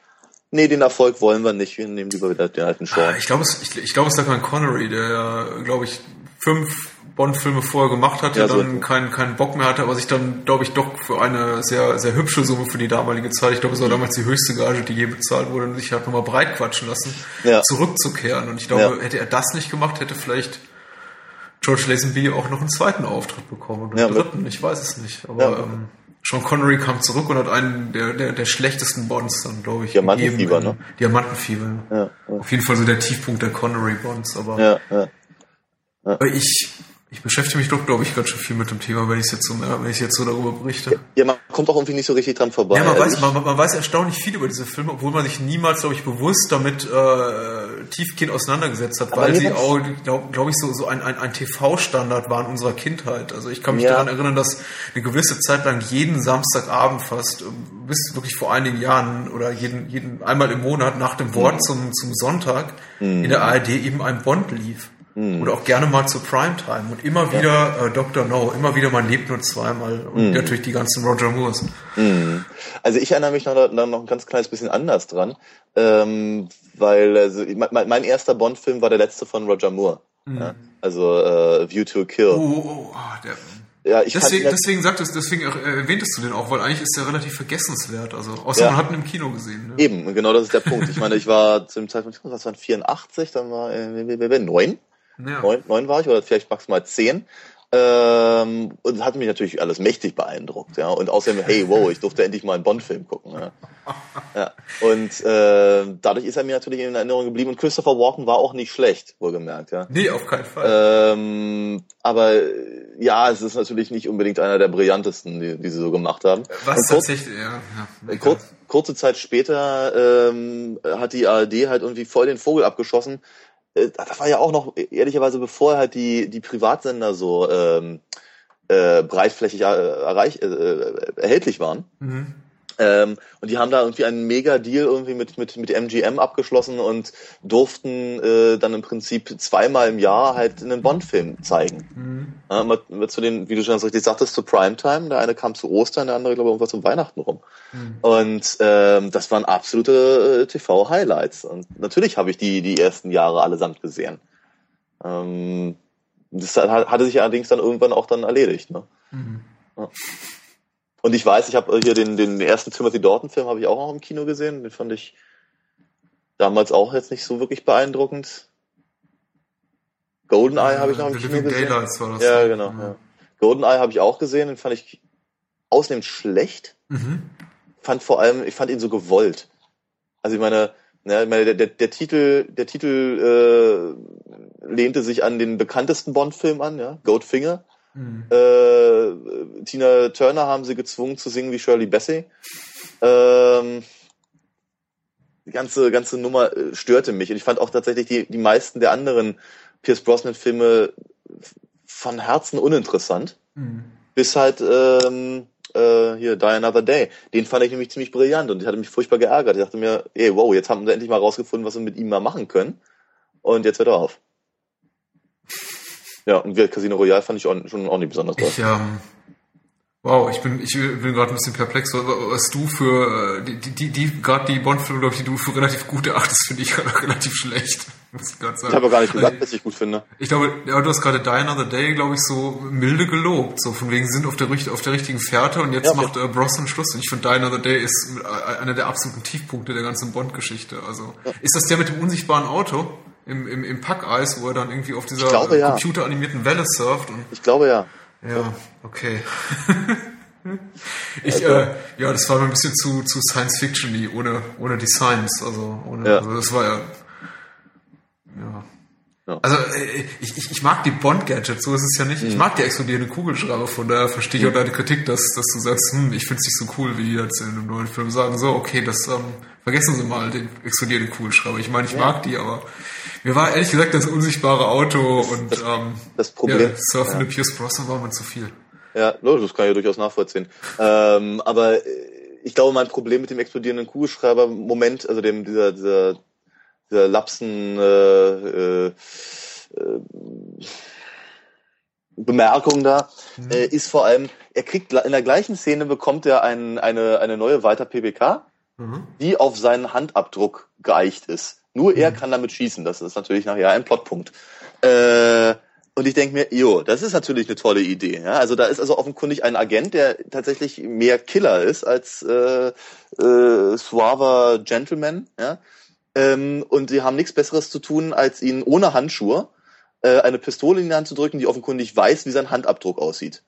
nee, den Erfolg wollen wir nicht, wir nehmen lieber wieder den alten Sean. Ah, ich glaube, es, ich, ich glaube, es lag an Connery, der, glaube ich, fünf Bond-Filme vorher gemacht hatte, ja, dann keinen keinen Bock mehr hatte, aber sich dann, glaube ich, doch für eine sehr, sehr hübsche Summe für die damalige Zeit, ich glaube, es war damals die höchste Gage, die je bezahlt wurde, und sich halt nochmal breit quatschen lassen, ja. zurückzukehren. Und ich glaube, ja. hätte er das nicht gemacht, hätte vielleicht George Lazenby auch noch einen zweiten Auftritt bekommen und einen dritten, ich weiß es nicht. Aber ähm, Sean Connery kam zurück und hat einen der, der, der schlechtesten Bonds dann, glaube ich. Diamantenfieber, ne? Diamantenfieber. Ja, Auf jeden Fall so der Tiefpunkt der Connery-Bonds, aber ja, ja. Ja. Ich ich beschäftige mich doch, glaube ich, ganz schön viel mit dem Thema, wenn ich jetzt so, wenn ich jetzt so darüber berichte. Ja, man kommt auch irgendwie nicht so richtig dran vorbei. Ja, man, weiß, man, man, weiß erstaunlich viel über diese Filme, obwohl man sich niemals, glaube ich, bewusst damit äh, tiefgehend auseinandergesetzt hat, weil sie auch, glaube glaub ich, so, so ein, ein, ein TV-Standard waren unserer Kindheit. Also ich kann mich ja. daran erinnern, dass eine gewisse Zeit lang jeden Samstagabend fast, ähm, bis wirklich vor einigen Jahren oder jeden, jeden einmal im Monat nach dem Wort mhm. zum, zum Sonntag mhm. in der ARD eben ein Bond lief. Mhm. Oder auch gerne mal zur Primetime. Und immer wieder ja. äh, Dr. No, immer wieder man lebt nur zweimal. Und mhm. natürlich die ganzen Roger Moores. Mhm. Also ich erinnere mich noch, noch ein ganz kleines bisschen anders dran. Ähm, weil also, mein, mein erster Bond-Film war der letzte von Roger Moore. Mhm. Ja? Also äh, View to Kill. Oh, oh, oh ah, der, ja, ich deswegen, deswegen sagtest, deswegen erwähntest du den auch, weil eigentlich ist der relativ vergessenswert. Also außer ja. man hat ihn im Kino gesehen. Ne? Eben, genau das ist der Punkt. Ich meine, ich war zu dem Zeitpunkt, was waren 84, dann war äh, neun. Ja. Neun, neun war ich oder vielleicht maximal zehn. Ähm, und das hat mich natürlich alles mächtig beeindruckt, ja. Und außerdem, hey, wow, ich durfte endlich mal einen Bond-Film gucken. Ja. ja. Und äh, dadurch ist er mir natürlich in Erinnerung geblieben. Und Christopher Walken war auch nicht schlecht, wohlgemerkt, ja. Nee, auf keinen Fall. Ähm, aber ja, es ist natürlich nicht unbedingt einer der brillantesten, die, die sie so gemacht haben. Was kurz, tatsächlich, ja. ja kurz, kurze Zeit später ähm, hat die ARD halt irgendwie voll den Vogel abgeschossen, äh, das war ja auch noch ehrlicherweise bevor halt die die Privatsender so ähm, äh, breitflächig äh, erreich, äh, äh, erhältlich waren. Mhm. Ähm, und die haben da irgendwie einen Mega-Deal irgendwie mit, mit, mit MGM abgeschlossen und durften äh, dann im Prinzip zweimal im Jahr halt einen Bond-Film zeigen. Mhm. Ja, mit, zu den, wie du schon richtig sagtest, zu Primetime. Der eine kam zu Ostern, der andere, glaube ich, irgendwas zum Weihnachten rum. Mhm. Und ähm, das waren absolute äh, TV-Highlights. Und natürlich habe ich die, die ersten Jahre allesamt gesehen. Ähm, das hatte sich allerdings dann irgendwann auch dann erledigt. Ne? Mhm. Ja. Und ich weiß, ich habe hier den, den ersten Timothy Dalton-Film habe ich auch noch im Kino gesehen. Den fand ich damals auch jetzt nicht so wirklich beeindruckend. Goldeneye habe ich noch im Kino gesehen. Daylights war das. Ja, genau. Ja. Goldeneye habe ich auch gesehen, den fand ich ausnehmend schlecht. Mhm. Fand vor allem, ich fand ihn so gewollt. Also ich meine, Ja, ich meine, der, der, der Titel, der Titel äh, lehnte sich an den bekanntesten Bond-Film an, ja, Goldfinger. Mhm. Äh, Tina Turner haben sie gezwungen zu singen wie Shirley Bassey. Ähm, die ganze, ganze Nummer äh, störte mich. Und ich fand auch tatsächlich die, die meisten der anderen Pierce Brosnan-Filme von Herzen uninteressant. Mhm. Bis halt ähm, äh, hier Die Another Day. Den fand ich nämlich ziemlich brillant und ich hatte mich furchtbar geärgert. Ich dachte mir, ey, wow, jetzt haben wir endlich mal rausgefunden, was wir mit ihm mal machen können. Und jetzt hört er auf. Ja, und Casino Royale fand ich auch, schon auch nicht besonders toll. Ich, ähm, Wow, ich bin, ich bin gerade ein bisschen perplex, was du für äh, die, die, die gerade die Bond-Filme, glaube ich, die du für relativ gut erachtest, finde ich relativ schlecht. Muss ich gerade sagen. Ich habe gar nicht gesagt, also, dass ich gut finde. Ich glaube, ja, du hast gerade Die Another Day, glaube ich, so milde gelobt. So von wegen sind auf der, auf der richtigen Fährte und jetzt ja, macht äh, Brosnan Schluss. Und ich finde Die Another Day ist äh, einer der absoluten Tiefpunkte der ganzen Bond-Geschichte. Also ja. ist das der mit dem unsichtbaren Auto im, im, im Packeis, wo er dann irgendwie auf dieser glaube, ja. computeranimierten Welle surft? Und ich glaube ja. Ja, okay. ich, also, äh, ja, das war mir ein bisschen zu, zu Science-Fiction-y, ohne, ohne Designs. Also, ohne, ja. also das war ja. Ja. ja. Also äh, ich, ich, ich mag die Bond-Gadgets, so ist es ja nicht. Mhm. Ich mag die explodierende Kugelschreiber, von daher verstehe ich mhm. auch deine Kritik, dass, dass du sagst, hm, ich finde es nicht so cool, wie die jetzt in einem neuen Film sagen, so, okay, das ähm, vergessen Sie mal, den explodierenden Kugelschreiber. Ich meine, ich ja. mag die, aber mir war ehrlich gesagt das unsichtbare Auto und das, ähm, das Problem. Ja, surfende ja. Pierce Brosnan war mir zu viel. Ja, das kann ich ja durchaus nachvollziehen. ähm, aber äh, ich glaube, mein Problem mit dem explodierenden Kugelschreiber-Moment, also dem dieser dieser, dieser Lapsen äh, äh, Bemerkung da, mhm. äh, ist vor allem, er kriegt in der gleichen Szene bekommt er ein, eine, eine neue Weiter PBK, mhm. die auf seinen Handabdruck geeicht ist. Nur er mhm. kann damit schießen. Das ist natürlich nachher ein Plotpunkt. Äh, und ich denke mir, jo, das ist natürlich eine tolle Idee. Ja? Also da ist also offenkundig ein Agent, der tatsächlich mehr Killer ist als äh, äh, suaver Gentleman. Ja? Ähm, und sie haben nichts Besseres zu tun, als ihn ohne Handschuhe äh, eine Pistole in die Hand zu drücken, die offenkundig weiß, wie sein Handabdruck aussieht.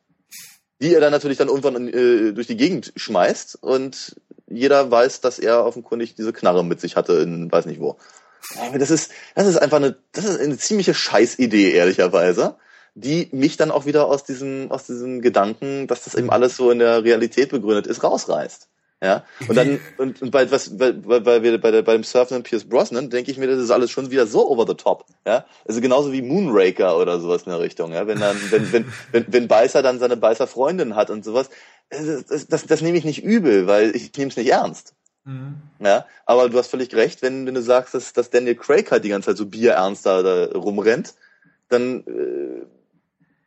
Die er dann natürlich dann irgendwann äh, durch die Gegend schmeißt und jeder weiß, dass er offenkundig diese Knarre mit sich hatte in weiß nicht wo. Das ist, das ist einfach eine, das ist eine ziemliche Scheißidee, ehrlicherweise, die mich dann auch wieder aus diesem, aus diesem Gedanken, dass das eben alles so in der Realität begründet ist, rausreißt. Ja, und dann, und, und bei, was, bei, bei, bei, bei, der, bei dem Surfenden Pierce Brosnan denke ich mir, das ist alles schon wieder so over the top. Ja, also genauso wie Moonraker oder sowas in der Richtung. Ja, wenn dann, wenn, wenn, wenn, wenn Beißer dann seine Beißer Freundin hat und sowas, das, das, das, das nehme ich nicht übel, weil ich nehme es nicht ernst. Mhm. Ja, aber du hast völlig recht, wenn, wenn du sagst, dass, dass Daniel Craig halt die ganze Zeit so bierernst da, da rumrennt, dann äh,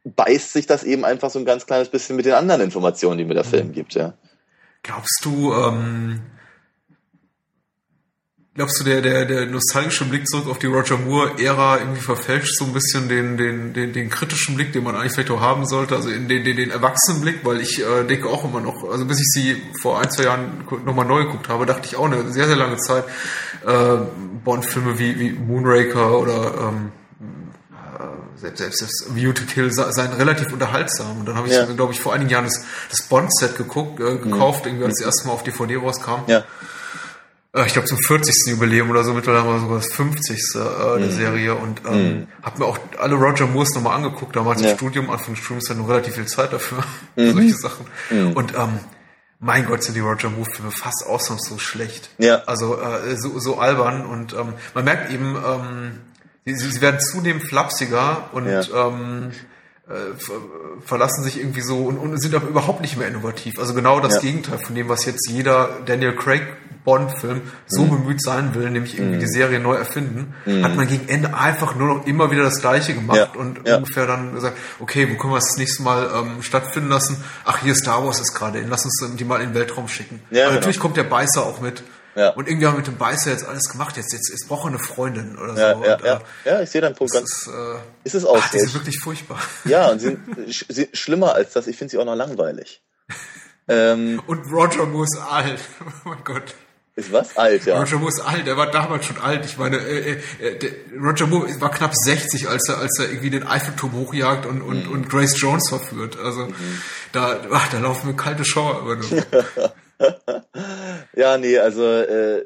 beißt sich das eben einfach so ein ganz kleines bisschen mit den anderen Informationen, die mir der mhm. Film gibt, ja. Glaubst du, ähm, Glaubst du, der, der, der nostalgische Blick zurück auf die Roger Moore-Ära irgendwie verfälscht so ein bisschen den, den, den, den kritischen Blick, den man eigentlich vielleicht auch haben sollte, also in den, den, den Erwachsenenblick, weil ich äh, denke auch immer noch, also bis ich sie vor ein, zwei Jahren nochmal neu geguckt habe, dachte ich auch eine sehr, sehr lange Zeit, äh, Bond-Filme wie, wie Moonraker oder ähm, selbst, selbst das View to Kill seien relativ unterhaltsam. Und dann habe ich, ja. glaube ich, vor einigen Jahren das, das Bond-Set geguckt, äh, gekauft, mhm. irgendwie als das erste Mal auf DVD rauskam. Ja. Äh, ich glaube zum 40. Jubiläum oder so, mittlerweile sogar das 50. Äh, der mhm. Serie und ähm, mhm. habe mir auch alle Roger Moores nochmal angeguckt, damals ja. im Studium, Anfang des Studiums, ja nur relativ viel Zeit dafür, mhm. solche Sachen. Mhm. Und ähm, mein Gott, sind die Roger Moore-Filme fast ausnahmslos schlecht. Ja. Also äh, so, so albern und ähm, man merkt eben, ähm, sie, sie werden zunehmend flapsiger und ja. ähm, äh, verlassen sich irgendwie so und, und, sind aber überhaupt nicht mehr innovativ. Also genau das ja. Gegenteil von dem, was jetzt jeder Daniel Craig Bond-Film so mhm. bemüht sein will, nämlich irgendwie mhm. die Serie neu erfinden, mhm. hat man gegen Ende einfach nur noch immer wieder das Gleiche gemacht ja. und ja. ungefähr dann gesagt, okay, wo können wir es das nächste Mal ähm, stattfinden lassen? Ach, hier Star Wars ist gerade in, lass uns die mal in den Weltraum schicken. Ja, genau. natürlich kommt der Beißer auch mit. Ja. Und irgendwie haben wir mit dem Beißer jetzt alles gemacht. Jetzt, jetzt, jetzt braucht er eine Freundin oder ja, so. Ja, und, ja. Äh, ja, ich sehe deinen Punkt ganz. Ist, äh, ist es auch. Ach, die sind wirklich furchtbar. Ja, und sind, sind schlimmer als das. Ich finde sie auch noch langweilig. ähm, und Roger Moore ist alt. Oh mein Gott. Ist was? Alt, ja. Roger Moore ist alt, er war damals schon alt. Ich meine, äh, äh, äh der, Roger Moore war knapp 60, als er, als er irgendwie den Eiffelturm hochjagt und, und, mhm. und Grace Jones verführt. Also mhm. da, ach, da laufen mir kalte Schauer über ja, nee, also äh,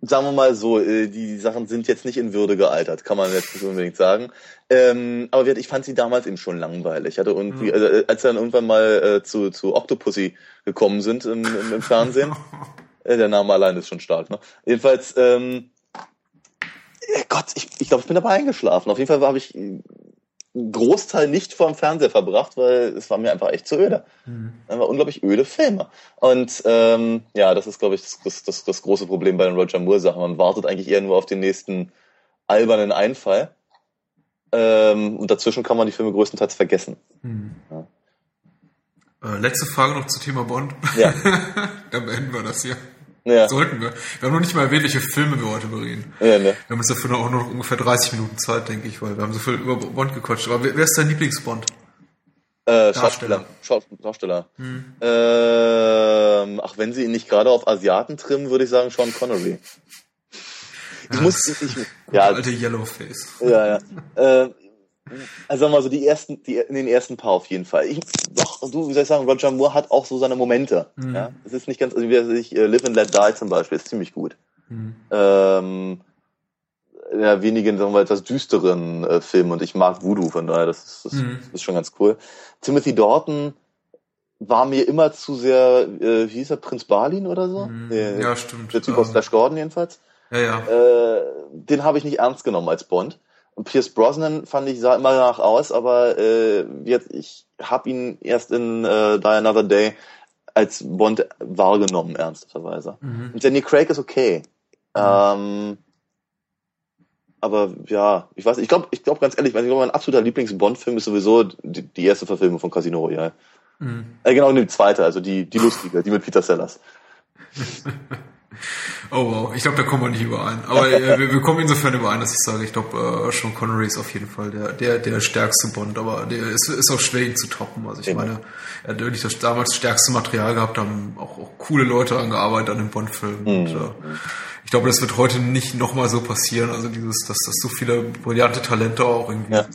sagen wir mal so, äh, die Sachen sind jetzt nicht in Würde gealtert, kann man jetzt nicht unbedingt sagen. Ähm, aber ich fand sie damals eben schon langweilig. Ich hatte irgendwie, also, äh, als sie dann irgendwann mal äh, zu, zu Octopussy gekommen sind im, im, im Fernsehen, äh, der Name allein ist schon stark, ne? Jedenfalls, ähm, Gott, ich, ich glaube, ich bin dabei eingeschlafen. Auf jeden Fall habe ich einen Großteil nicht vorm Fernseher verbracht, weil es war mir einfach echt zu öde. Mhm. Einfach unglaublich öde Filme. Und ähm, ja, das ist, glaube ich, das, das, das, das große Problem bei den Roger Moore-Sachen. Man wartet eigentlich eher nur auf den nächsten albernen Einfall. Ähm, und dazwischen kann man die Filme größtenteils vergessen. Mhm. Ja. Äh, letzte Frage noch zum Thema Bond. Ja. Dann beenden wir das hier. Ja. Sollten wir. Wir haben noch nicht mal erwähnt, welche Filme wir heute bereden. Ja, ne? Wir haben uns dafür noch, noch ungefähr 30 Minuten Zeit, denke ich, weil wir haben so viel über Bond gequatscht. Aber wer, ist dein Lieblingsbond? Äh, Schauspieler. Schauspieler. Hm. Ähm, ach, wenn sie ihn nicht gerade auf Asiaten trimmen, würde ich sagen Sean Connery. Ich ja, muss, ich, ich, ja, alte Yellowface. Ja, ja. Äh, also sagen wir mal so, die ersten, die, in den ersten paar auf jeden Fall. Ich, doch, du, wie soll ich sagen, Roger Moore hat auch so seine Momente. Mhm. Ja, es ist nicht ganz, also wie ich, äh, Live and Let Die zum Beispiel, ist ziemlich gut. Mhm. Ähm, ja, wenigen, sagen wir mal, etwas düsteren äh, Filmen und ich mag Voodoo, von daher, das ist, das, mhm. ist schon ganz cool. Timothy Dorton war mir immer zu sehr, äh, wie hieß er, Prinz Balin oder so? Mhm. Der, ja, stimmt. Der Typ aus Flash Gordon jedenfalls. Ja, ja. Äh, den habe ich nicht ernst genommen als Bond. Pierce Brosnan fand ich sah immer danach aus, aber äh, jetzt ich habe ihn erst in äh, Die Another Day als Bond wahrgenommen ernsthafterweise. Mhm. Und Danny Craig ist okay. Mhm. Ähm, aber ja, ich weiß, ich glaube, ich glaube ganz ehrlich, ich glaube, mein absoluter Lieblings-Bond-Film ist sowieso die, die, erste Verfilmung von Casino Royale. Mhm. Äh, genau, die zweite, also die, die lustige, die mit Peter Sellers. Oh wow, ich glaube, da kommen wir nicht überein. Aber äh, wir, wir, kommen insofern überein, dass ich sage, ich glaube, äh, Sean Connery ist auf jeden Fall der, der, der stärkste Bond, aber der ist, ist auch schwer, ihn zu toppen. Also ich Eben. meine, er hat wirklich das damals stärkste Material gehabt, haben auch, auch coole Leute angearbeitet an dem Bond-Film. Mhm. Und, äh, ich glaube, das wird heute nicht nochmal so passieren. Also dieses, dass, dass so viele brillante Talente auch irgendwie ja.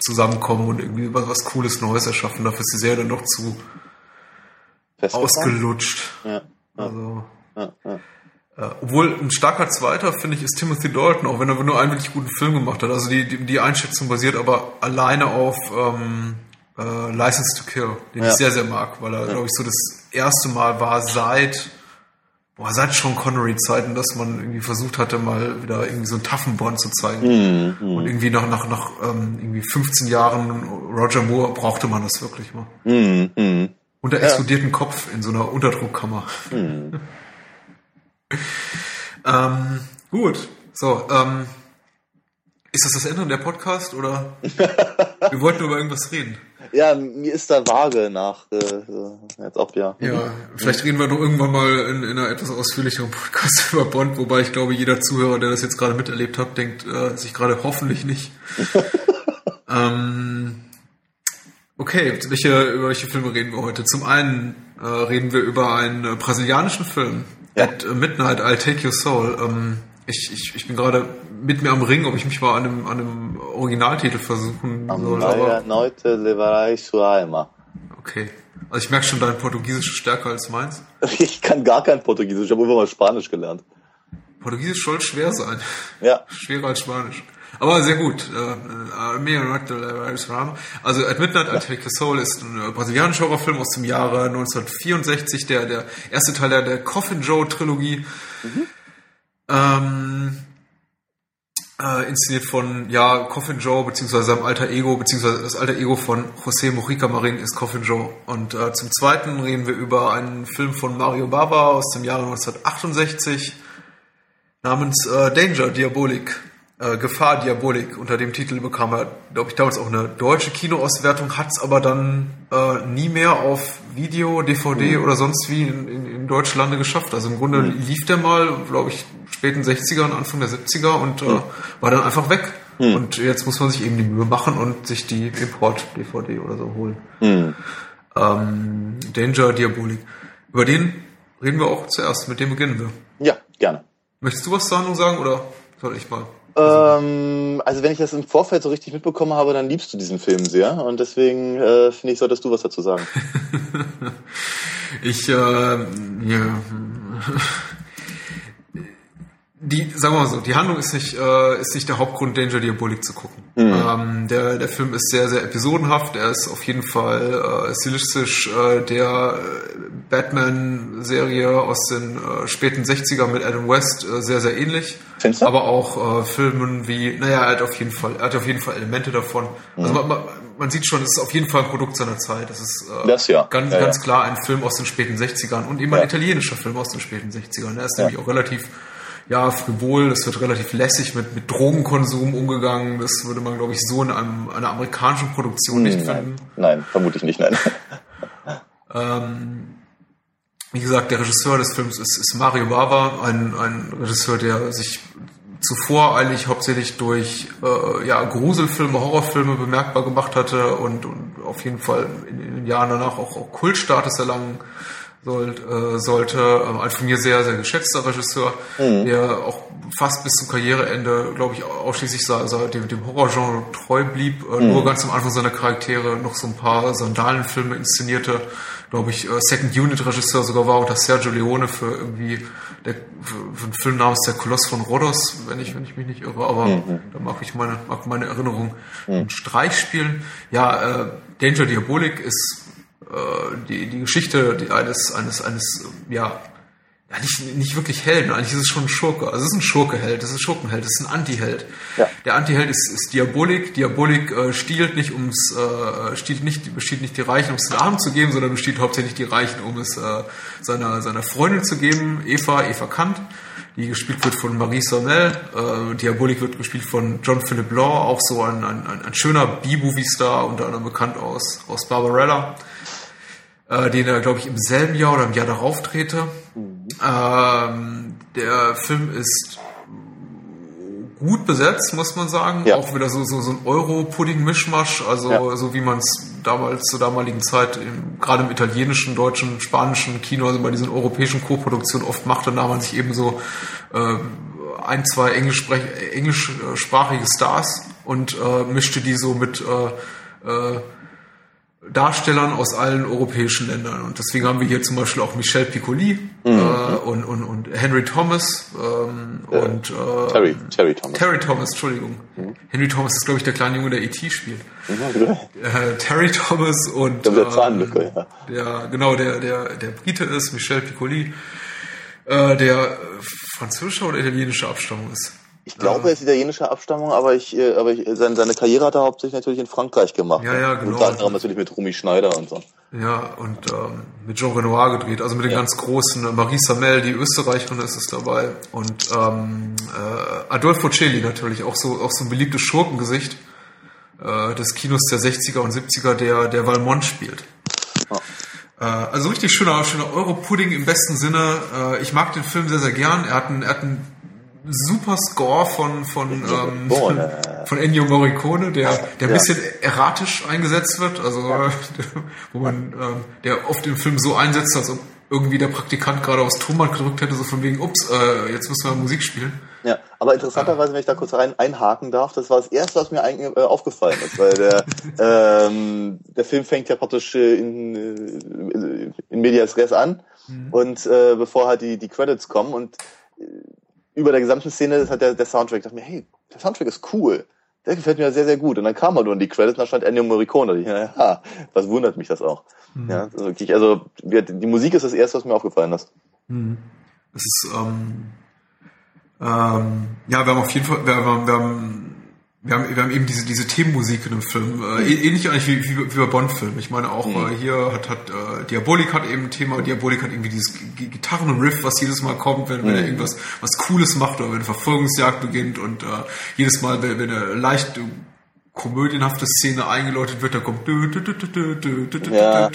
zusammenkommen und irgendwie was, was Cooles Neues erschaffen. Dafür ist die Serie dann doch zu ausgelutscht. Ja. Also ja, ja. Äh, obwohl ein starker Zweiter, finde ich, ist Timothy Dalton, auch wenn er nur einen wirklich guten Film gemacht hat. Also die, die, die Einschätzung basiert aber alleine auf ähm, äh, License to Kill, den ja. ich sehr, sehr mag, weil er, ja. glaube ich, so das erste Mal war seit, boah, seit schon Connery-Zeiten, dass man irgendwie versucht hatte, mal wieder irgendwie so einen taffen Bond zu zeigen. Mhm, mhm, Und irgendwie nach, nach, nach ähm, irgendwie 15 Jahren Roger Moore brauchte man das wirklich mal. Mhm, mh. Und er explodiert ein Kopf in so einer Unterdruckkammer. Mhm. ähm, gut, so, ähm, ist das das Ende der Podcast oder wir wollten nur über irgendwas reden? Ja, mir ist da vage nach, äh, jetzt ob ja. Ja, vielleicht reden wir noch irgendwann mal in, in einer etwas ausführlicheren Podcast über Bond, wobei ich glaube, jeder Zuhörer, der das jetzt gerade miterlebt hat, denkt äh, sich gerade hoffentlich nicht. ähm, okay, welche, über welche Filme reden wir heute? Zum einen äh, reden wir über einen äh, brasilianischen Film, ja. At Midnight I'll Take Your Soul. Ähm, ich, ich, ich bin gerade mit mir am Ring, ob ich mich mal an einem, an einem Originaltitel versuchen soll. Aber... Noite alma. Okay. Also ich merke schon, dein Portugiesisch ist stärker als meins. Ich kann gar kein Portugiesisch, ich habe immer mal Spanisch gelernt. Portugiesisch soll schwer sein. Ja. Schwerer als Spanisch. Aber sehr gut. Also At Midnight I Take the Soul ist ein äh, brasilianischer Horrorfilm aus dem Jahre 1964, der, der erste Teil der, der Coffin Joe Trilogie. Mhm. Ähm, äh, inszeniert von ja Coffin Joe beziehungsweise seinem alter Ego beziehungsweise das alter Ego von José Mojica Marin ist Coffin Joe und äh, zum Zweiten reden wir über einen Film von Mario Bava aus dem Jahre 1968 namens äh, Danger Diabolik äh, Gefahr Diabolik. Unter dem Titel bekam er, glaube ich, damals auch eine deutsche Kinoauswertung, hat es aber dann äh, nie mehr auf Video, DVD mhm. oder sonst wie in, in, in Deutschlande geschafft. Also im Grunde mhm. lief der mal, glaube ich, späten 60er und Anfang der 70er und äh, mhm. war dann einfach weg. Mhm. Und jetzt muss man sich eben die Mühe machen und sich die Import-DVD oder so holen. Mhm. Ähm, Danger Diabolik. Über den reden wir auch zuerst, mit dem beginnen wir. Ja, gerne. Möchtest du was sagen, sagen oder soll ich mal? Ähm, also wenn ich das im Vorfeld so richtig mitbekommen habe, dann liebst du diesen Film sehr und deswegen äh, finde ich, solltest du was dazu sagen. ich, äh, ja. Die, sagen wir mal so, die Handlung ist nicht, äh, ist nicht der Hauptgrund, Danger Diabolik zu gucken. Mhm. Ähm, der, der Film ist sehr, sehr episodenhaft. Er ist auf jeden Fall äh, stilistisch äh, der äh, Batman-Serie aus den äh, späten 60er mit Adam West äh, sehr, sehr ähnlich. Findest du? Aber auch äh, Filmen wie, naja, er hat auf jeden Fall, er hat auf jeden Fall Elemente davon. Mhm. Also man, man, man sieht schon, es ist auf jeden Fall ein Produkt seiner Zeit. Das ist äh, das, ja. ganz, ja, ganz klar ein Film aus den späten 60ern und eben ein italienischer Film aus den späten 60ern. Er ist nämlich auch relativ ja, frivol, es wird relativ lässig mit, mit Drogenkonsum umgegangen. Das würde man, glaube ich, so in einem, einer amerikanischen Produktion nicht nein, finden. Nein, vermutlich nicht, nein. ähm, wie gesagt, der Regisseur des Films ist, ist Mario Bava, ein, ein Regisseur, der sich zuvor eigentlich hauptsächlich durch äh, ja, Gruselfilme, Horrorfilme bemerkbar gemacht hatte und, und auf jeden Fall in, in den Jahren danach auch, auch Kultstatus erlangen sollt, äh, sollte. Ähm, ein von mir sehr, sehr geschätzter Regisseur, mhm. der auch fast bis zum Karriereende, glaube ich, ausschließlich sah, sah dem, dem Horrorgenre treu blieb, äh, mhm. nur ganz am Anfang seiner Charaktere noch so ein paar Sandalenfilme inszenierte, glaube ich, äh, Second Unit Regisseur sogar war unter Sergio Leone für irgendwie der, für einen Film namens Der Koloss von Rhodos, wenn ich, wenn ich mich nicht irre, aber mhm. da mag ich meine, mag meine Erinnerung mhm. Streich spielen. Ja, äh, Danger Diabolik ist äh, die, die Geschichte eines, eines, eines, ja, nicht, nicht wirklich Helden, eigentlich ist es schon ein Schurke. Also es ist ein Schurkeheld, es ist ein Schurkenheld, es ist ein Antiheld. Ja. Der Antiheld ist, ist Diabolik. Diabolik äh, stiehlt nicht ums, äh, stiehlt nicht, bestiehlt nicht die Reichen, um es den Armen zu geben, sondern bestiehlt hauptsächlich die Reichen, um es äh, seiner, seiner Freundin zu geben, Eva, Eva Kant, die gespielt wird von Marie Sormel. Äh, Diabolik wird gespielt von John Philip Law, auch so ein, ein, ein, ein schöner B-Movie-Star, unter anderem bekannt aus, aus Barbarella äh, den er, glaube ich, im selben Jahr oder im Jahr darauf drehte. Mhm. Ähm, der Film ist gut besetzt, muss man sagen. Ja. Auch wieder so, so, so ein Euro-Pudding-Mischmasch, also ja. so wie man es damals zur damaligen Zeit gerade im italienischen, deutschen, spanischen Kino, also bei diesen europäischen Co-Produktionen oft machte, nahm man sich eben so äh, ein, zwei englischsprachige Stars und äh, mischte die so mit äh, äh, Darstellern aus allen europäischen Ländern. Und deswegen haben wir hier zum Beispiel auch Michel Piccoli mhm. äh, und, und, und Henry Thomas ähm, äh, und äh, Terry, Terry Thomas. Terry Thomas, Entschuldigung. Mhm. Henry Thomas ist, glaube ich, der kleine Junge, der E.T. spielt. Mhm, äh, Terry Thomas und der, Zahnlücke, ja. der genau, der, der, der Brite ist, Michel Piccoli, äh, der französischer oder italienischer Abstammung ist. Ich glaube, er ist italienischer Abstammung, aber ich, äh, aber ich, seine, seine Karriere hat er hauptsächlich natürlich in Frankreich gemacht. Ja, ja, genau. Unter anderem natürlich mit Rumi Schneider und so. Ja, und ähm, mit Jean Renoir gedreht, also mit den ja. ganz großen. Marie Samel, die Österreicherin, ist es dabei. Und ähm, äh, Adolfo Celli natürlich, auch so, auch so ein beliebtes Schurkengesicht äh, des Kinos der 60er und 70er, der, der Valmont spielt. Ja. Äh, also richtig schöner, schöner Euro-Pudding im besten Sinne. Äh, ich mag den Film sehr, sehr gern. Er hat einen, er hat einen super Score von von ähm, von Ennio Morricone, der der ein bisschen erratisch eingesetzt wird, also wo man ähm, der oft im Film so einsetzt, als ob irgendwie der Praktikant gerade aufs Tonband gedrückt hätte, so von wegen, ups, äh, jetzt müssen wir Musik spielen. Ja, aber interessanterweise, wenn ich da kurz rein einhaken darf, das war das erste, was mir eigentlich äh, aufgefallen ist, weil der ähm, der Film fängt ja praktisch äh, in, äh, in Medias Res an mhm. und äh, bevor halt die die Credits kommen und äh, über der gesamten Szene ist halt der, der Soundtrack. Ich dachte mir, hey, der Soundtrack ist cool. Der gefällt mir sehr, sehr gut. Und dann kam halt nur in die Credits und da stand Ennio Morricone. Ich, ja, was wundert mich das auch. Mhm. Ja, also, wirklich, also die Musik ist das erste, was mir aufgefallen ist. Mhm. Es ist, ähm, ähm, ja, wir haben auf jeden Fall, wir haben, wir haben wir haben, wir haben eben diese, diese Themenmusik in dem Film, äh, ähnlich eigentlich wie, wie, wie bei Bond-Filmen. Ich meine auch mhm. äh, hier hat, hat äh, Diabolik hat eben ein Thema, Diabolik hat irgendwie dieses Gitarren-Riff, was jedes Mal kommt, wenn, mhm. wenn er mhm. irgendwas was Cooles macht oder wenn eine Verfolgungsjagd beginnt und äh, jedes Mal, wenn, wenn eine leicht komödienhafte Szene eingeläutet wird, da kommt ja.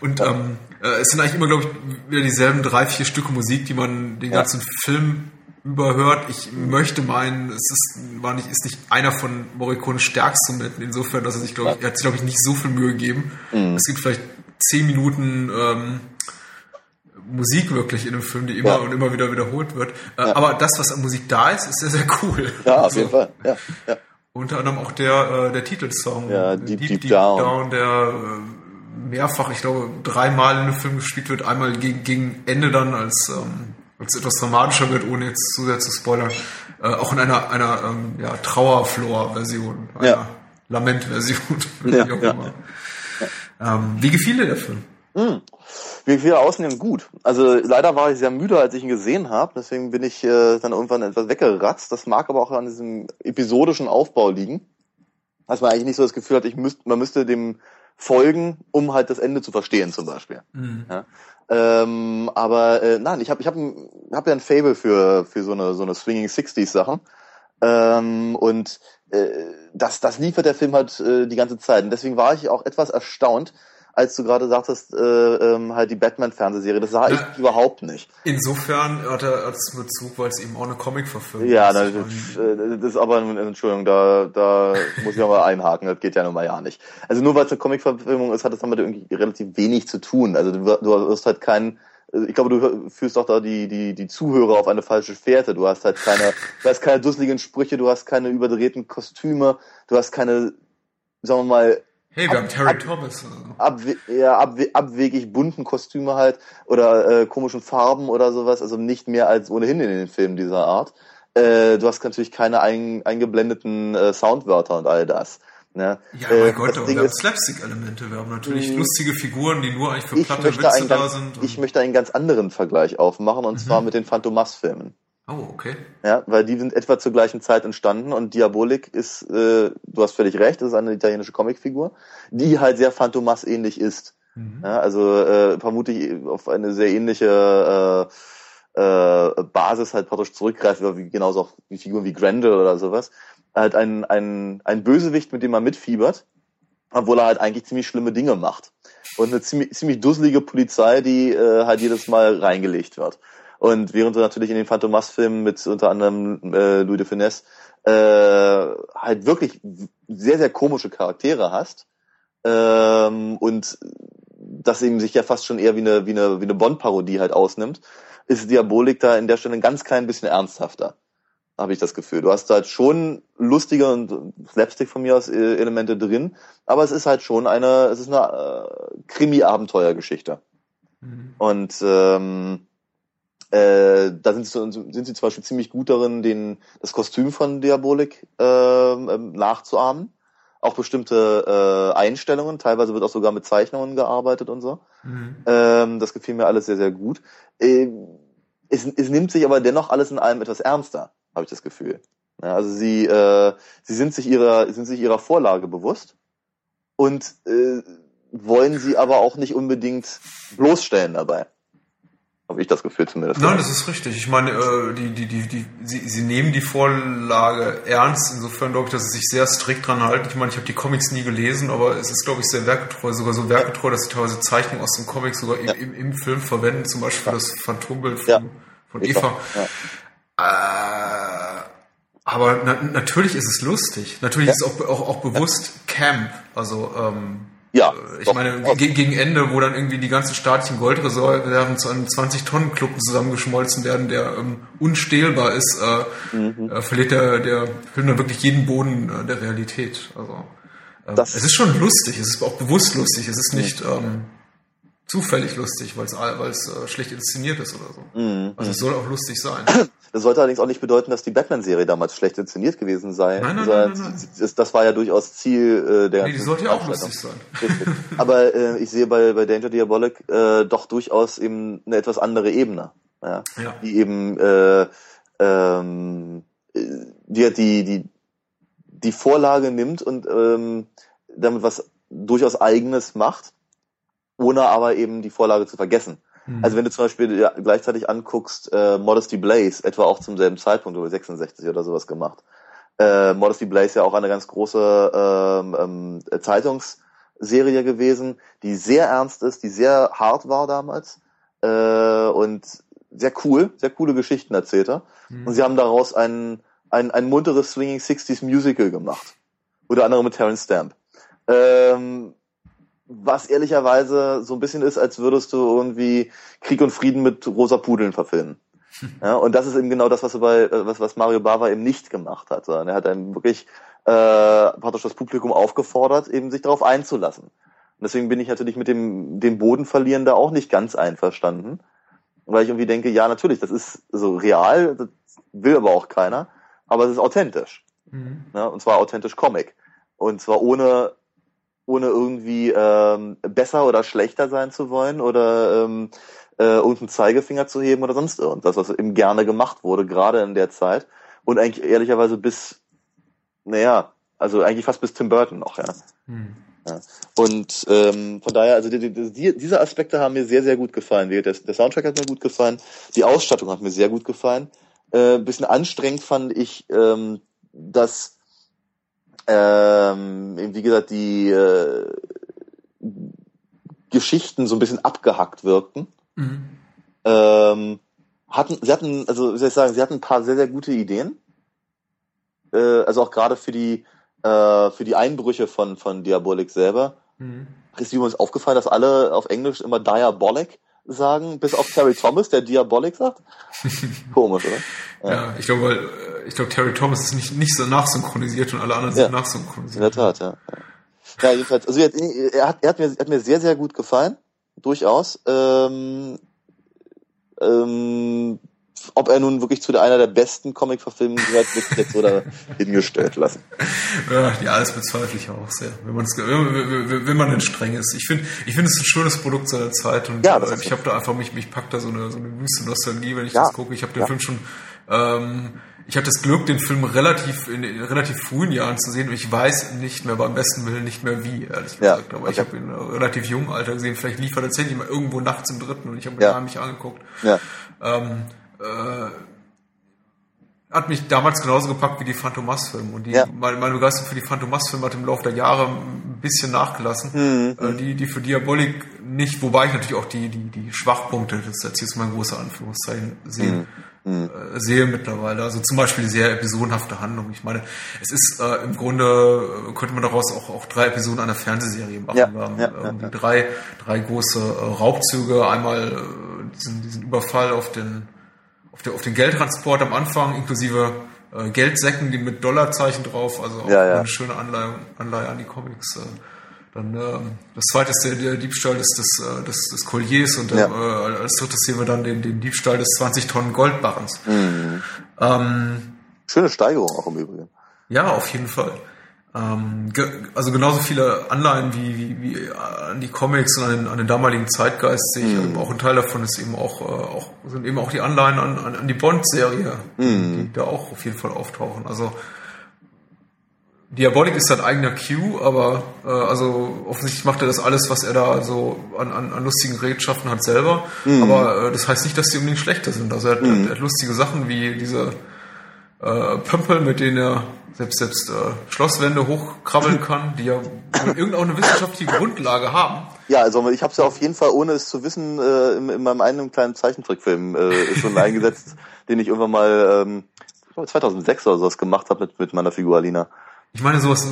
und ähm, äh, es sind eigentlich immer, glaube ich, wieder dieselben drei, vier Stücke Musik, die man den ganzen ja. Film überhört. Ich möchte meinen, es ist, war nicht, ist nicht einer von Morricones stärksten Momenten, insofern, dass er sich, glaube ich, er hat sich, glaube ich, nicht so viel Mühe gegeben. Mhm. Es gibt vielleicht zehn Minuten ähm, Musik wirklich in dem Film, die immer ja. und immer wieder wiederholt wird. Äh, ja. Aber das, was an Musik da ist, ist sehr, sehr cool. Ja, auf also, jeden Fall. Ja, ja. Unter anderem auch der, äh, der Titelsong. Ja, Deep, Deep, Deep, Deep Down. Down, der äh, mehrfach, ich glaube, dreimal in dem Film gespielt wird. Einmal gegen, gegen Ende dann als ähm, als etwas dramatischer wird, ohne jetzt zu sehr zu spoilern, äh, auch in einer, einer ähm, ja, Trauerflor-Version, einer ja. Lament-Version, ja, wie ja. Ähm, wie gefiel dir der Film? Mm. Wie gefiel außerdem gut. Also leider war ich sehr müde, als ich ihn gesehen habe, deswegen bin ich äh, dann irgendwann etwas weggeratzt. Das mag aber auch an diesem episodischen Aufbau liegen. Dass man eigentlich nicht so das Gefühl hat, ich müsst, man müsste dem folgen, um halt das Ende zu verstehen, zum Beispiel. Mhm. Ja? Ähm, aber äh, nein, ich habe ich hab, hab ja ein Fable für, für so eine, so eine Swinging 60s Sachen. Ähm, und äh, das, das liefert der Film halt äh, die ganze Zeit. Und deswegen war ich auch etwas erstaunt, als du gerade sagtest, äh, ähm, halt die Batman-Fernsehserie. Das sah ja, ich überhaupt nicht. Insofern hat er es Bezug, weil es eben auch eine Comic-Verfilmung ja, ist. Ja, das, das, ist aber, Entschuldigung, da, da muss ich auch mal einhaken, das geht ja nun mal ja nicht. Also nur weil es eine Comic-Verfilmung ist, hat das damit irgendwie relativ wenig zu tun. Also du, du hast halt keinen ich glaube, du führst doch da die, die, die Zuhörer auf eine falsche Fährte. Du hast halt keine, du hast keine dusseligen Sprüche, du hast keine überdrehten Kostüme, du hast keine, sagen wir mal, Hey, wir ab, haben Terry ab, Thomas. Ab, ja, ab, abwegig bunten Kostüme halt oder äh, komischen Farben oder sowas, also nicht mehr als ohnehin in den Filmen dieser Art. Äh, du hast natürlich keine ein, eingeblendeten äh, Soundwörter und all das. Ne? Ja, äh, mein Gott, wir haben Slapstick-Elemente. Wir haben natürlich mh, lustige Figuren, die nur eigentlich für platte Witze ganz, da sind. Ich möchte einen ganz anderen Vergleich aufmachen, und mhm. zwar mit den Phantomas-Filmen. Oh, okay. Ja, weil die sind etwa zur gleichen Zeit entstanden und Diabolik ist, äh, du hast völlig recht, das ist eine italienische Comicfigur, die halt sehr Phantomas ähnlich ist. Mhm. Ja, also äh, vermute ich auf eine sehr ähnliche äh, äh, Basis halt praktisch zurückgreift, wie genauso auch wie Figuren wie Grendel oder sowas. Halt ein, ein, ein Bösewicht, mit dem man mitfiebert, obwohl er halt eigentlich ziemlich schlimme Dinge macht. Und eine ziemlich, ziemlich dusselige Polizei, die äh, halt jedes Mal reingelegt wird. Und während du natürlich in den Phantomas-Filmen mit unter anderem äh, Louis de Finesse äh, halt wirklich sehr, sehr komische Charaktere hast ähm, und das eben sich ja fast schon eher wie eine, wie eine, wie eine Bond-Parodie halt ausnimmt, ist Diabolik da in der Stelle ein ganz klein bisschen ernsthafter habe ich das Gefühl. Du hast halt schon lustige und Slapstick von mir aus äh, Elemente drin, aber es ist halt schon eine, es ist eine äh, Krimi-Abenteuergeschichte. Mhm. Und ähm, äh, da sind, sind sie zum Beispiel ziemlich gut darin, den, das Kostüm von Diabolik äh, nachzuahmen. Auch bestimmte äh, Einstellungen, teilweise wird auch sogar mit Zeichnungen gearbeitet und so. Mhm. Ähm, das gefiel mir alles sehr, sehr gut. Äh, es, es nimmt sich aber dennoch alles in allem etwas ernster, habe ich das Gefühl. Ja, also sie, äh, sie sind sich ihrer, sind sich ihrer Vorlage bewusst und äh, wollen sie aber auch nicht unbedingt bloßstellen dabei. Habe ich das Gefühl zumindest. Nein, das ist richtig. Ich meine, äh, die, die, die, die, sie, sie nehmen die Vorlage ernst. Insofern glaube ich, dass sie sich sehr strikt dran halten. Ich meine, ich habe die Comics nie gelesen, aber es ist, glaube ich, sehr werkgetreu. Sogar so werkgetreu, dass sie teilweise Zeichnungen aus dem Comic sogar ja. im, im, Film verwenden. Zum Beispiel ja. das Phantombild von, ja. von Eva. Äh, aber na, natürlich ist es lustig. Natürlich ist es auch, auch, auch bewusst Camp. Also ähm, ja. Ich doch, meine, gegen Ende, wo dann irgendwie die ganzen staatlichen Goldreserven zu einem 20-Tonnen-Club zusammengeschmolzen werden, der ähm, unstehlbar ist, äh, mhm. äh, verliert der, der Film dann wirklich jeden Boden äh, der Realität. Also äh, es ist schon lustig, es ist auch bewusst lustig, es ist nicht mhm. ähm, zufällig lustig, weil es äh, schlecht inszeniert ist oder so. Mhm. Also es soll auch lustig sein. Das sollte allerdings auch nicht bedeuten, dass die Batman-Serie damals schlecht inszeniert gewesen sei. Nein, nein, nein, nein, Das, das, war ja durchaus Ziel äh, der. Nee, die sollte ja auch lustig sein. Aber äh, ich sehe bei, bei Danger Diabolic äh, doch durchaus eben eine etwas andere Ebene. Ja? ja. Die eben äh, ähm, die, die, die, die Vorlage nimmt und ähm, damit was durchaus Eigenes macht, ohne aber eben die Vorlage zu vergessen. Mhm. Also wenn du zum Beispiel ja, gleichzeitig anguckst, äh, Modesty Blaze, etwa auch zum selben Zeitpunkt, oder 66 oder sowas gemacht. Äh, Modesty Blaze ja auch eine ganz große ähm, ähm, Zeitungsserie gewesen, die sehr ernst ist, die sehr hart war damals äh, und sehr cool, sehr coole Geschichten erzählte. Mhm. Und sie haben daraus ein, ein, ein munteres Swinging 60s Musical gemacht. Unter anderem mit Terence Stamp. Ähm, was ehrlicherweise so ein bisschen ist, als würdest du irgendwie Krieg und Frieden mit rosa Pudeln verfilmen. Ja, und das ist eben genau das, was, bei, was, was Mario Bava eben nicht gemacht hat. Sondern er hat einem wirklich äh, praktisch das Publikum aufgefordert, eben sich darauf einzulassen. Und deswegen bin ich natürlich mit dem, dem Boden verlieren da auch nicht ganz einverstanden. Weil ich irgendwie denke, ja, natürlich, das ist so real, das will aber auch keiner, aber es ist authentisch. Mhm. Ja, und zwar authentisch Comic. Und zwar ohne, ohne irgendwie ähm, besser oder schlechter sein zu wollen oder ähm, äh, irgendeinen Zeigefinger zu heben oder sonst irgendwas, was eben gerne gemacht wurde, gerade in der Zeit. Und eigentlich ehrlicherweise bis, naja, also eigentlich fast bis Tim Burton noch, ja. Hm. ja. Und ähm, von daher, also die, die, diese Aspekte haben mir sehr, sehr gut gefallen. Der, der Soundtrack hat mir gut gefallen, die Ausstattung hat mir sehr gut gefallen. Äh, bisschen anstrengend fand ich, ähm, dass ähm, wie gesagt, die äh, Geschichten so ein bisschen abgehackt wirkten. Mhm. Ähm, hatten, sie hatten, also wie soll ich sagen, sie hatten ein paar sehr, sehr gute Ideen. Äh, also auch gerade für die, äh, für die Einbrüche von, von Diabolik selber. Mhm. Ist übrigens aufgefallen, dass alle auf Englisch immer Diabolic sagen, bis auf Terry Thomas, der Diabolic sagt? Komisch, oder? Ja, ja ich glaube, äh, ich glaube, Terry Thomas ist nicht, nicht so nachsynchronisiert und alle anderen sind nachsynchronisiert. In der Tat, ja. Ja, jedenfalls, also er hat, er hat, mir, er hat mir sehr, sehr gut gefallen durchaus. Ähm, ähm, ob er nun wirklich zu einer der besten Comic-Verfilmungen gehört, wird jetzt oder hingestellt lassen. Ja, ja, das bezweifle ich auch sehr, wenn man, wenn, wenn man denn streng ist. Ich finde, ich finde es ein schönes Produkt seiner Zeit und ja, äh, ich habe da einfach mich, mich packt da so eine, so eine wüste Nostalgie, wenn ich ja. das gucke. Ich habe den ja. Film schon ähm, ich hatte das Glück, den Film relativ in, in, relativ frühen Jahren zu sehen und ich weiß nicht mehr, beim besten Willen nicht mehr wie, ehrlich ja, gesagt. Aber okay. ich habe ihn in relativ jungen Alter gesehen. Vielleicht lief er tatsächlich mal irgendwo nachts im dritten und ich habe ihn ja. nicht angeguckt. Ja. Ähm, äh, hat mich damals genauso gepackt wie die Phantomas-Filme. Und die, ja. meine, meine Begeisterung für die Phantomas-Filme hat im Laufe der Jahre ein bisschen nachgelassen. Mhm. Äh, die, die für Diabolik nicht, wobei ich natürlich auch die, die, die Schwachpunkte, das ist jetzt mal ein großer Anführungszeichen, sehen. Mhm mhm. äh, sehe mittlerweile. Also zum Beispiel die sehr episodenhafte Handlung. Ich meine, es ist äh, im Grunde, äh, könnte man daraus auch, auch drei Episoden einer Fernsehserie machen. Ja, Wir haben ja, irgendwie ja, drei, drei große Raubzüge. Einmal diesen, diesen Überfall auf den, auf, der, auf den Geldtransport am Anfang, inklusive äh, Geldsäcken, die mit Dollarzeichen drauf, also auch eine schöne Anleihe, Anleihe an die Comics. Äh, dann ähm, das zweite ist der, der Diebstahl des, des, äh, des, des Colliers und ja. äh, als drittes sehen wir dann den, den Diebstahl des 20 Tonnen Goldbarrens. Mhm. Ähm, Schöne Steigerung auch im Übrigen. Ja, auf jeden Fall. Ähm, ge also genauso viele Anleihen wie, wie, wie an die Comics und an den, an den damaligen Zeitgeist sehe ich. Mhm. Auch ein Teil davon ist eben auch, äh, auch sind eben auch die Anleihen an, an, an die Bond-Serie, mhm. die da auch auf jeden Fall auftauchen. Also Diabolik ist sein eigener Q, aber äh, also offensichtlich macht er das alles, was er da so an, an, an lustigen Redschaften hat selber. Mhm. Aber äh, das heißt nicht, dass die unbedingt schlechter sind. Also er hat, mhm. er hat lustige Sachen wie diese äh, Pömpel, mit denen er selbst selbst äh, Schlosswände hochkrabbeln kann, die ja irgendeine wissenschaftliche Grundlage haben. Ja, also ich habe es ja auf jeden Fall, ohne es zu wissen, äh, in, in meinem einen kleinen Zeichentrickfilm äh, schon eingesetzt, den ich irgendwann mal ähm, 2006 oder sowas gemacht habe mit, mit meiner Figur Alina. Ich meine, sowas,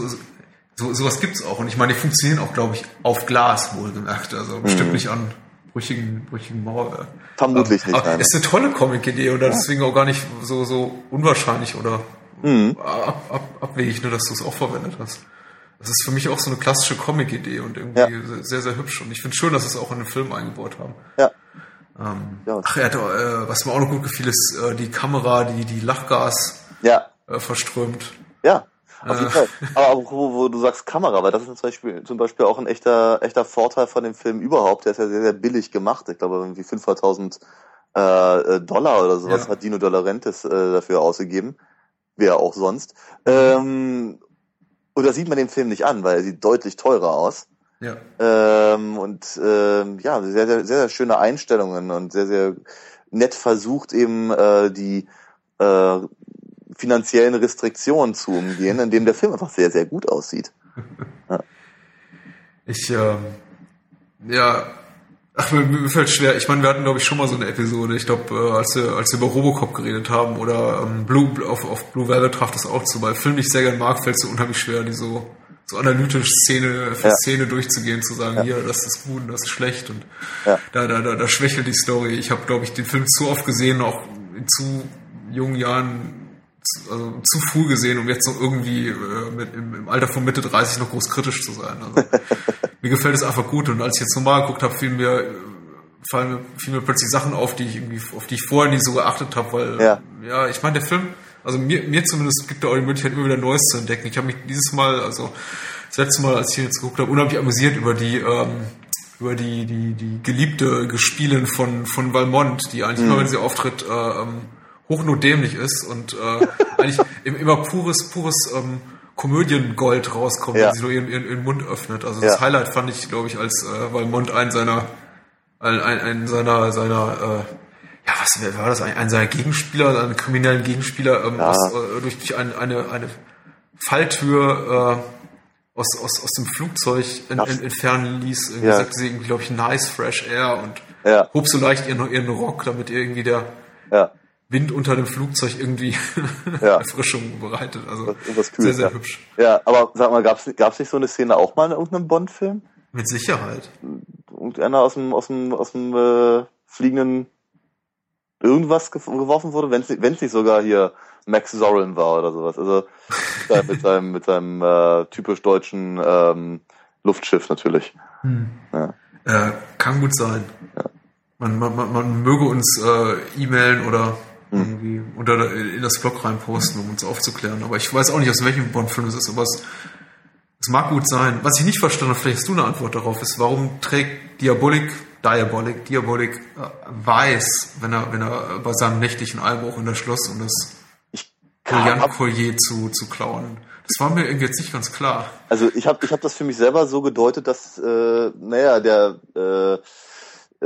so, sowas gibt's auch. Und ich meine, die funktionieren auch, glaube ich, auf Glas wohlgemerkt. Also mhm. bestimmt nicht an brüchigen, brüchigen Mauerwerk. Vermutlich nicht. Aber ist eine tolle Comic-Idee oder ja. deswegen auch gar nicht so, so unwahrscheinlich oder mhm. ab, ab, abwegig, nur dass du es auch verwendet hast. Das ist für mich auch so eine klassische Comic-Idee und irgendwie ja. sehr, sehr hübsch. Und ich finde schön, dass sie es auch in den Film eingebaut haben. Ja. Ähm, ja. Ach, er hat, äh, was mir auch noch gut gefiel, ist äh, die Kamera, die die Lachgas ja. äh, verströmt. Ja. Auf jeden Fall. Aber wo, wo du sagst Kamera, weil das ist zum Beispiel, zum Beispiel auch ein echter, echter Vorteil von dem Film überhaupt. Der ist ja sehr, sehr billig gemacht. Ich glaube, irgendwie 500.000 äh, Dollar oder sowas ja. hat Dino Dolarentis äh, dafür ausgegeben. Wer auch sonst. Ähm, und da sieht man den Film nicht an, weil er sieht deutlich teurer aus. Ja. Ähm, und ähm, ja, sehr, sehr, sehr, sehr schöne Einstellungen und sehr, sehr nett versucht eben äh, die äh, finanziellen Restriktionen zu umgehen, indem der Film einfach sehr, sehr gut aussieht. Ja. Ich, ähm, ja, ach, mir, mir fällt schwer. Ich meine, wir hatten, glaube ich, schon mal so eine Episode. Ich glaube, äh, als, wir, als wir über Robocop geredet haben oder ähm, Blue, auf, auf Blue Velvet traf das auch zu, weil Film, den ich sehr gerne mag, fällt so unheimlich schwer, die so, so analytisch Szene für ja. Szene durchzugehen, zu sagen, ja. hier, das ist gut und das ist schlecht und ja. da, da, da, da schwächelt die Story. Ich habe, glaube ich, den Film zu oft gesehen, auch in zu jungen Jahren also zu früh gesehen, um jetzt noch irgendwie äh, mit, im, im, Alter von Mitte 30 noch groß kritisch zu sein. Also, mir gefällt es einfach gut und als ich jetzt nochmal geguckt habe, fiel mir, fallen mir, fielen mir plötzlich Sachen auf, die ich irgendwie, auf die ich vorher nicht so geachtet habe, weil Ja. ja, ich meine, der Film, also mir, mir zumindest gibt er auch die Möglichkeit, immer wieder Neues zu entdecken. Ich habe mich dieses Mal, also das letzte Mal, als ich ihn jetzt geguckt habe, unheimlich amüsiert über die, ähm, über die, die, die geliebte Gespielin von, von Valmont, die eigentlich immer, wenn sie auftritt, äh, ähm, hochnotdämlich ist und äh, eigentlich im- immer pures, pures ähm, Komödiengold rauskommt, Ja. wenn sie nur ihren, ihren, ihren Mund öffnet. Also das Ja. Highlight fand ich, glaube ich, als äh, Valmont einen seiner ein, ein, ein seiner seiner äh, ja was war das ein, ein seiner Gegenspieler einen kriminellen Gegenspieler ähm, Ja. aus, äh, durch, durch eine eine eine Falltür äh, aus, aus, aus dem Flugzeug Ja. en, entfernen ließ. Irgendwie Ja. sagte sie irgendwie, glaube ich, nice fresh air und hob so leicht ihren, ihren Rock, damit irgendwie der Ja. Wind unter dem Flugzeug irgendwie Ja. Erfrischung bereitet. Also Irgendwas sehr, Kühles, sehr ja. hübsch. Ja, aber sag mal, gab's gab's nicht so eine Szene auch mal in irgendeinem Bond-Film? Mit Sicherheit. Irgendeiner aus dem, aus dem, aus dem äh, fliegenden irgendwas geworfen wurde, wenn es nicht sogar hier Max Zorin war oder sowas. Also mit seinem, mit seinem äh, typisch deutschen ähm, Luftschiff natürlich. Ja. Äh, kann gut sein. Man, man, man, man möge uns äh, e-mailen oder Hm. Irgendwie unter in das Blog reinposten, um uns aufzuklären. Aber ich weiß auch nicht, aus welchem Bond-Film es ist, aber es, es mag gut sein. Was ich nicht verstanden habe, vielleicht hast du eine Antwort darauf, ist, warum trägt Diabolik, Diabolik, Diabolik äh, weiß, wenn er, wenn er bei seinem nächtlichen Einbruch in das Schloss, um das Brillant-Collier zu, zu klauen. Das war mir irgendwie jetzt nicht ganz klar. also ich habe ich hab das für mich selber so gedeutet, dass, äh, naja, der, äh,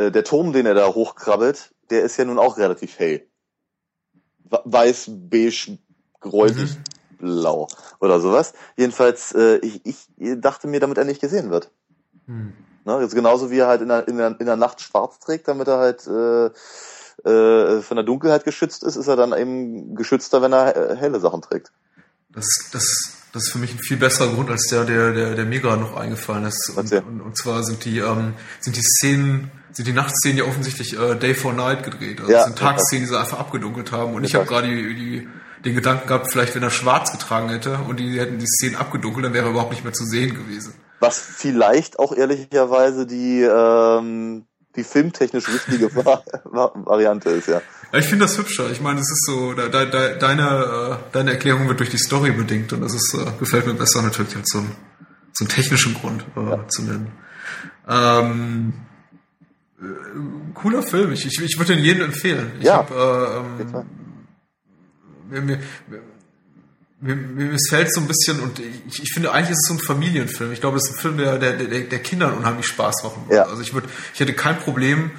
äh, der Turm, den er da hochkrabbelt, der ist ja nun auch relativ hell. Weiß, beige, gräulich, blau oder sowas. Jedenfalls, äh, ich, ich dachte mir, damit er nicht gesehen wird. Hm. Ne? Jetzt genauso wie er halt in der, in, der, in der Nacht schwarz trägt, damit er halt äh, äh, von der Dunkelheit geschützt ist, ist er dann eben geschützter, wenn er helle Sachen trägt. Das, das, das ist für mich ein viel besserer Grund als der, der, der, der mir gerade noch eingefallen ist. Und, und, und zwar sind die, ähm, sind die Szenen, sind die Nachtszenen ja offensichtlich äh, Day for Night gedreht. Also Ja, das sind Tagsszenen, die sie einfach abgedunkelt haben. Und ich habe gerade die, die, den Gedanken gehabt, vielleicht wenn er schwarz getragen hätte und die hätten die Szenen abgedunkelt, dann wäre er überhaupt nicht mehr zu sehen gewesen. Was vielleicht auch ehrlicherweise die, ähm, die filmtechnisch richtige Va Va Variante ist, ja. Ja, ich finde das hübscher. Ich meine, es ist so, de, de, de, deine, äh, deine Erklärung wird durch die Story bedingt und das ist, äh, gefällt mir besser natürlich als so ein, so einen technischen Grund äh, zu nennen. Ähm, äh, cooler Film. Ich, ich, ich würde den jedem empfehlen. Ich Ja, hab, äh, ähm, mir, mir, mir, mir missfällt so ein bisschen und ich, ich finde eigentlich ist es so ein Familienfilm. Ich glaube, es ist ein Film, der, der, der, der Kindern unheimlich Spaß machen würde. Ja. Also ich würde, ich hätte kein Problem,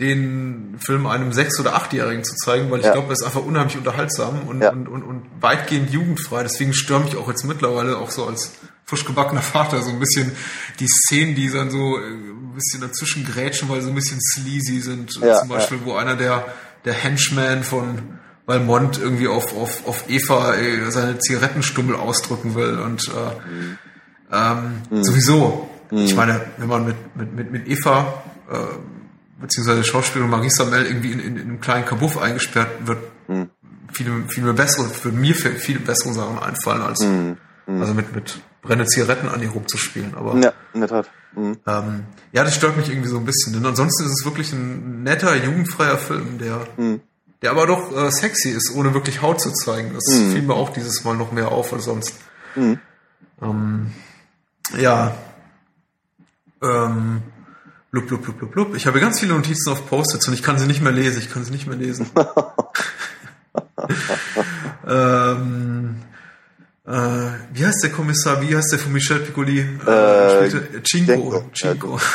den Film einem sechs- oder achtjährigen zu zeigen, weil ich Ja. glaube, er ist einfach unheimlich unterhaltsam und, Ja. und, und, und weitgehend jugendfrei. Deswegen stört mich auch jetzt mittlerweile auch so als frisch gebackener Vater so ein bisschen die Szenen, die dann so äh, ein bisschen dazwischen grätschen, weil sie so ein bisschen sleazy sind. Ja, Zum Beispiel, wo einer der, der Henchman von Valmont irgendwie auf, auf, auf Eva äh, seine Zigarettenstummel ausdrücken will und äh, ähm, sowieso. Ich meine, wenn man mit, mit, mit, mit Eva äh, beziehungsweise Schauspielerin Marisa Mel irgendwie in, in, in einem kleinen Kabuff eingesperrt wird, viel, viel mehr bessere, für mir viel, bessere Sachen einfallen, als also mit, mit brennende Zigaretten an ihr rumzuspielen. Aber Ja, in der Tat. Mhm. ähm, ja, das stört mich irgendwie so ein bisschen. Denn ansonsten ist es wirklich ein netter, jugendfreier Film, der, der aber doch äh, sexy ist, ohne wirklich Haut zu zeigen. Das fiel mir auch dieses Mal noch mehr auf als sonst. Ähm, ja. Ähm, blub, blub, blub, blub, blub. Ich habe ganz viele Notizen auf Post-its und ich kann sie nicht mehr lesen. Ich kann sie nicht mehr lesen. ähm, äh, wie heißt der Kommissar? Wie heißt der von Michel Piccoli? Äh, spielte- Cinco. Cinco. Cinco.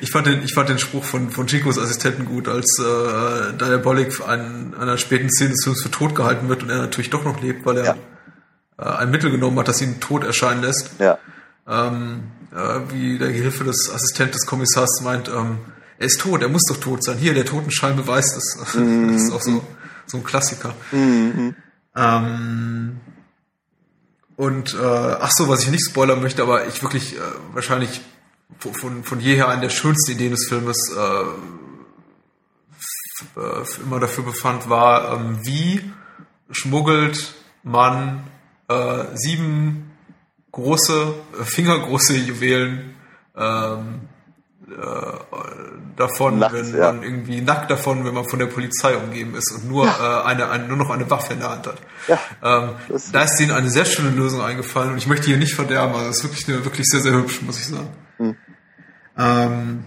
Ich fand, den, ich fand den Spruch von, von Chicos Assistenten gut, als äh, Diabolik an einer späten Szene des Films für tot gehalten wird und er natürlich doch noch lebt, weil er Ja. äh, ein Mittel genommen hat, das ihn tot erscheinen lässt. Ja. Ähm, äh, wie der Gehilfe des Assistent des Kommissars meint, ähm, er ist tot, er muss doch tot sein. Hier, der Totenschein beweist es. Das ist auch so, so ein Klassiker. Ähm, und äh, ach so, was ich nicht spoilern möchte, aber ich wirklich äh, wahrscheinlich von, von, jeher eine der schönsten Ideen des Filmes äh, äh, immer dafür befand, war, ähm, wie schmuggelt man äh, sieben große, äh, fingergroße Juwelen ähm, davon, Nachts, wenn ja. man irgendwie nackt davon, wenn man von der Polizei umgeben ist und nur ja. äh, eine, eine, nur noch eine Waffe in der Hand hat. Ja, ähm, da ist denen eine sehr schöne Lösung eingefallen und ich möchte hier nicht verderben, also es ist wirklich, eine, wirklich sehr, sehr hübsch, muss ich sagen. Mhm. Ähm,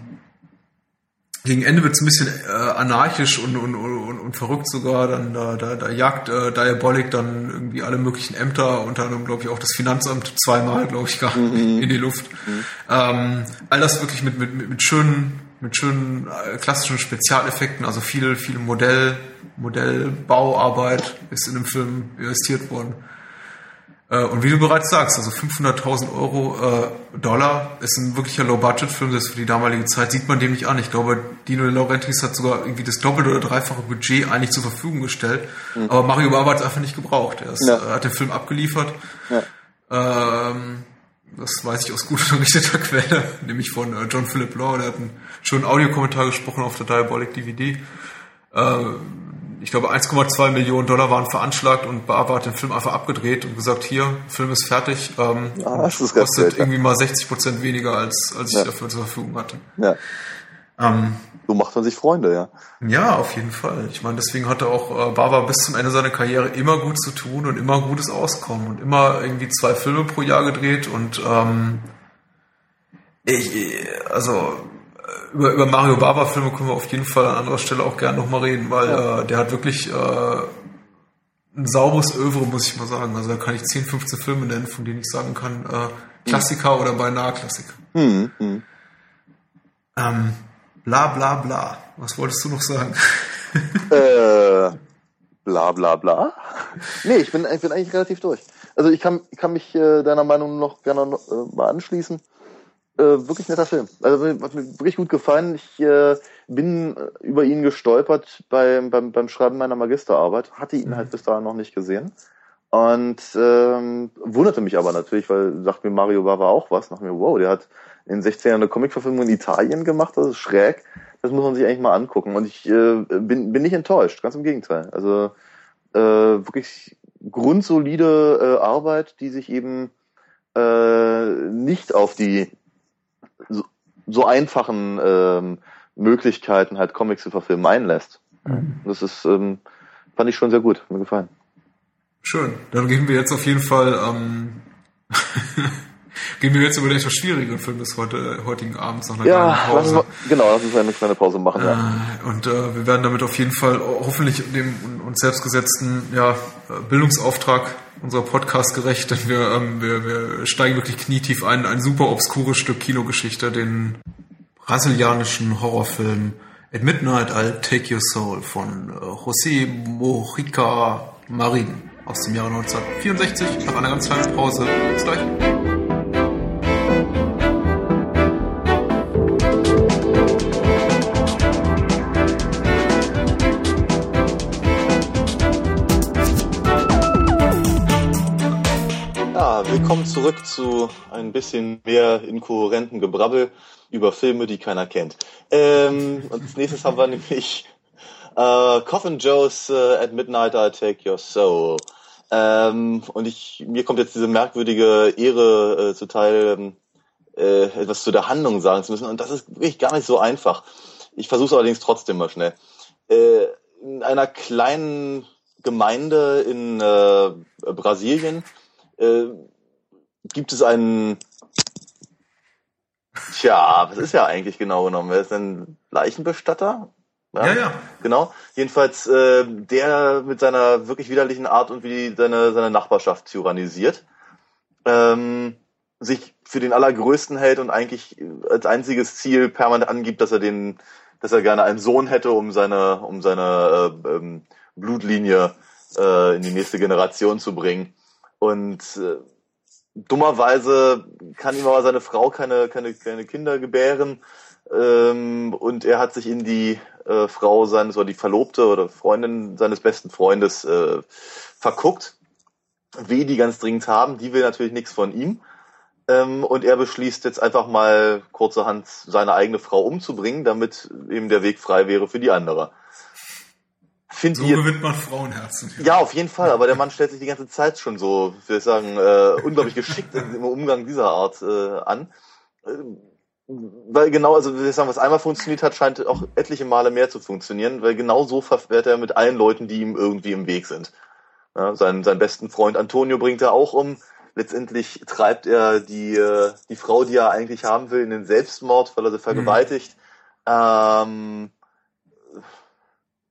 gegen Ende wird es ein bisschen äh, anarchisch und, und, und, und verrückt sogar. Dann da, da, da jagt äh, Diabolik dann irgendwie alle möglichen Ämter, unter anderem glaube ich auch das Finanzamt zweimal, glaube ich, gar mhm. in die Luft. Mhm. Ähm, all das wirklich mit, mit, mit, mit schönen, mit schönen äh, klassischen Spezialeffekten, also viel, viel Modell, Modellbauarbeit ist in dem Film investiert worden. Äh, und wie du bereits sagst, also 500.000 Euro äh, Dollar ist ein wirklicher Low-Budget-Film, das für die damalige Zeit sieht man dem nicht an. Ich glaube, Dino De Laurentiis hat sogar irgendwie das doppelte oder dreifache Budget eigentlich zur Verfügung gestellt. Mhm. Aber Mario Bava hat es einfach nicht gebraucht. Er ist, ja. äh, hat den Film abgeliefert. Ja. Ähm, das weiß ich aus gut unterrichteter Quelle, nämlich von äh, John Philip Law. Der hat einen schönen Audiokommentar gesprochen auf der Diabolic DVD. Äh, ich glaube 1,2 Millionen Dollar waren veranschlagt und Barber hat den Film einfach abgedreht und gesagt, hier, Film ist fertig, ähm, ja, das ist kostet Geld, irgendwie mal 60 Prozent weniger, als, als ich ja. dafür zur Verfügung hatte. Ja. Ähm, so macht man sich Freunde, ja. Ja, auf jeden Fall. Ich meine, deswegen hatte auch äh, Barber bis zum Ende seiner Karriere immer gut zu tun und immer gutes Auskommen und immer irgendwie zwei Filme pro Jahr gedreht und ähm, ich, also über, über Mario Bava Filme können wir auf jeden Fall an anderer Stelle auch gerne nochmal reden, weil ja. äh, der hat wirklich äh, ein sauberes Övre, muss ich mal sagen. Also da kann ich 10, 15 Filme nennen, von denen ich sagen kann, äh, Klassiker mhm. oder beinahe Klassiker. Mhm. Mhm. Ähm, bla bla bla. Was wolltest du noch sagen? äh, bla bla bla. Nee, ich bin, ich bin eigentlich relativ durch. Also ich kann, ich kann mich äh, deiner Meinung noch gerne noch, äh, mal anschließen äh, wirklich netter Film. Also hat mir wirklich gut gefallen. Ich äh, bin äh, über ihn gestolpert beim, beim, beim Schreiben meiner Magisterarbeit, hatte ihn mhm. halt bis dahin noch nicht gesehen. Und ähm, wunderte mich aber natürlich, weil sagt mir Mario war auch was. Nach mir, wow, der hat in 16 Jahren eine Comicverfilmung in Italien gemacht, das ist schräg. Das muss man sich eigentlich mal angucken. Und ich äh, bin, bin nicht enttäuscht, ganz im Gegenteil. Also äh, wirklich grundsolide äh, Arbeit, die sich eben äh, nicht auf die so, einfachen ähm, Möglichkeiten halt Comics zu verfilmen einlässt. Mhm. Das ist, ähm, fand ich schon sehr gut, mir gefallen. Schön. Dann gehen wir jetzt auf jeden Fall ähm, gehen wir jetzt über den etwas schwierigen Film des heute, heutigen Abends nach einer ja, kleinen Pause. Wir, genau, lass uns eine kleine Pause machen. Äh, ja. Und äh, wir werden damit auf jeden Fall hoffentlich dem uns selbst gesetzten ja, Bildungsauftrag unserer Podcast gerecht, denn wir, ähm, wir, wir steigen wirklich knietief ein. Ein super obskures Stück Kinogeschichte, den brasilianischen Horrorfilm At Midnight I'll Take Your Soul von äh, José Mojica Marin aus dem Jahre 1964. Nach einer ganz kleinen Pause. Bis gleich. Willkommen zurück zu ein bisschen mehr inkohärentem Gebrabbel über Filme, die keiner kennt. Ähm, als nächstes haben wir nämlich äh, Coffin Joe's uh, At Midnight I Take Your Soul. Ähm, und ich, mir kommt jetzt diese merkwürdige Ehre äh, zuteil, ähm, äh, etwas zu der Handlung sagen zu müssen. Und das ist wirklich gar nicht so einfach. Ich versuche es allerdings trotzdem mal schnell. Äh, in einer kleinen Gemeinde in äh, Brasilien äh, gibt es einen, tja, was ist ja eigentlich genau genommen? Wer ist denn Leichenbestatter? Ja, ja. ja. Genau. Jedenfalls äh, der mit seiner wirklich widerlichen Art und wie seine, seine Nachbarschaft tyrannisiert, ähm, sich für den Allergrößten hält und eigentlich als einziges Ziel permanent angibt, dass er den, dass er gerne einen Sohn hätte, um seine, um seine äh, ähm, Blutlinie äh, in die nächste Generation zu bringen. Und äh, dummerweise kann ihm aber seine Frau keine, keine, keine Kinder gebären. Ähm, und er hat sich in die äh, Frau seines oder die Verlobte oder Freundin seines besten Freundes äh, verguckt. Will die ganz dringend haben, die will natürlich nichts von ihm. Ähm, und er beschließt jetzt einfach mal kurzerhand seine eigene Frau umzubringen, damit eben der Weg frei wäre für die andere. Find so ihr, gewinnt man Frauenherzen. Ja, auf jeden Fall, aber der Mann stellt sich die ganze Zeit schon so, würde ich sagen, äh, unglaublich geschickt im Umgang dieser Art äh, an. weil genau, also wir sagen, was einmal funktioniert hat, scheint auch etliche Male mehr zu funktionieren, weil genau so verfährt er mit allen Leuten, die ihm irgendwie im Weg sind. Ja, seinen, seinen besten Freund Antonio bringt er auch um. Letztendlich treibt er die, äh, die Frau, die er eigentlich haben will, in den Selbstmord, weil er sie vergewaltigt. Mhm. Ähm,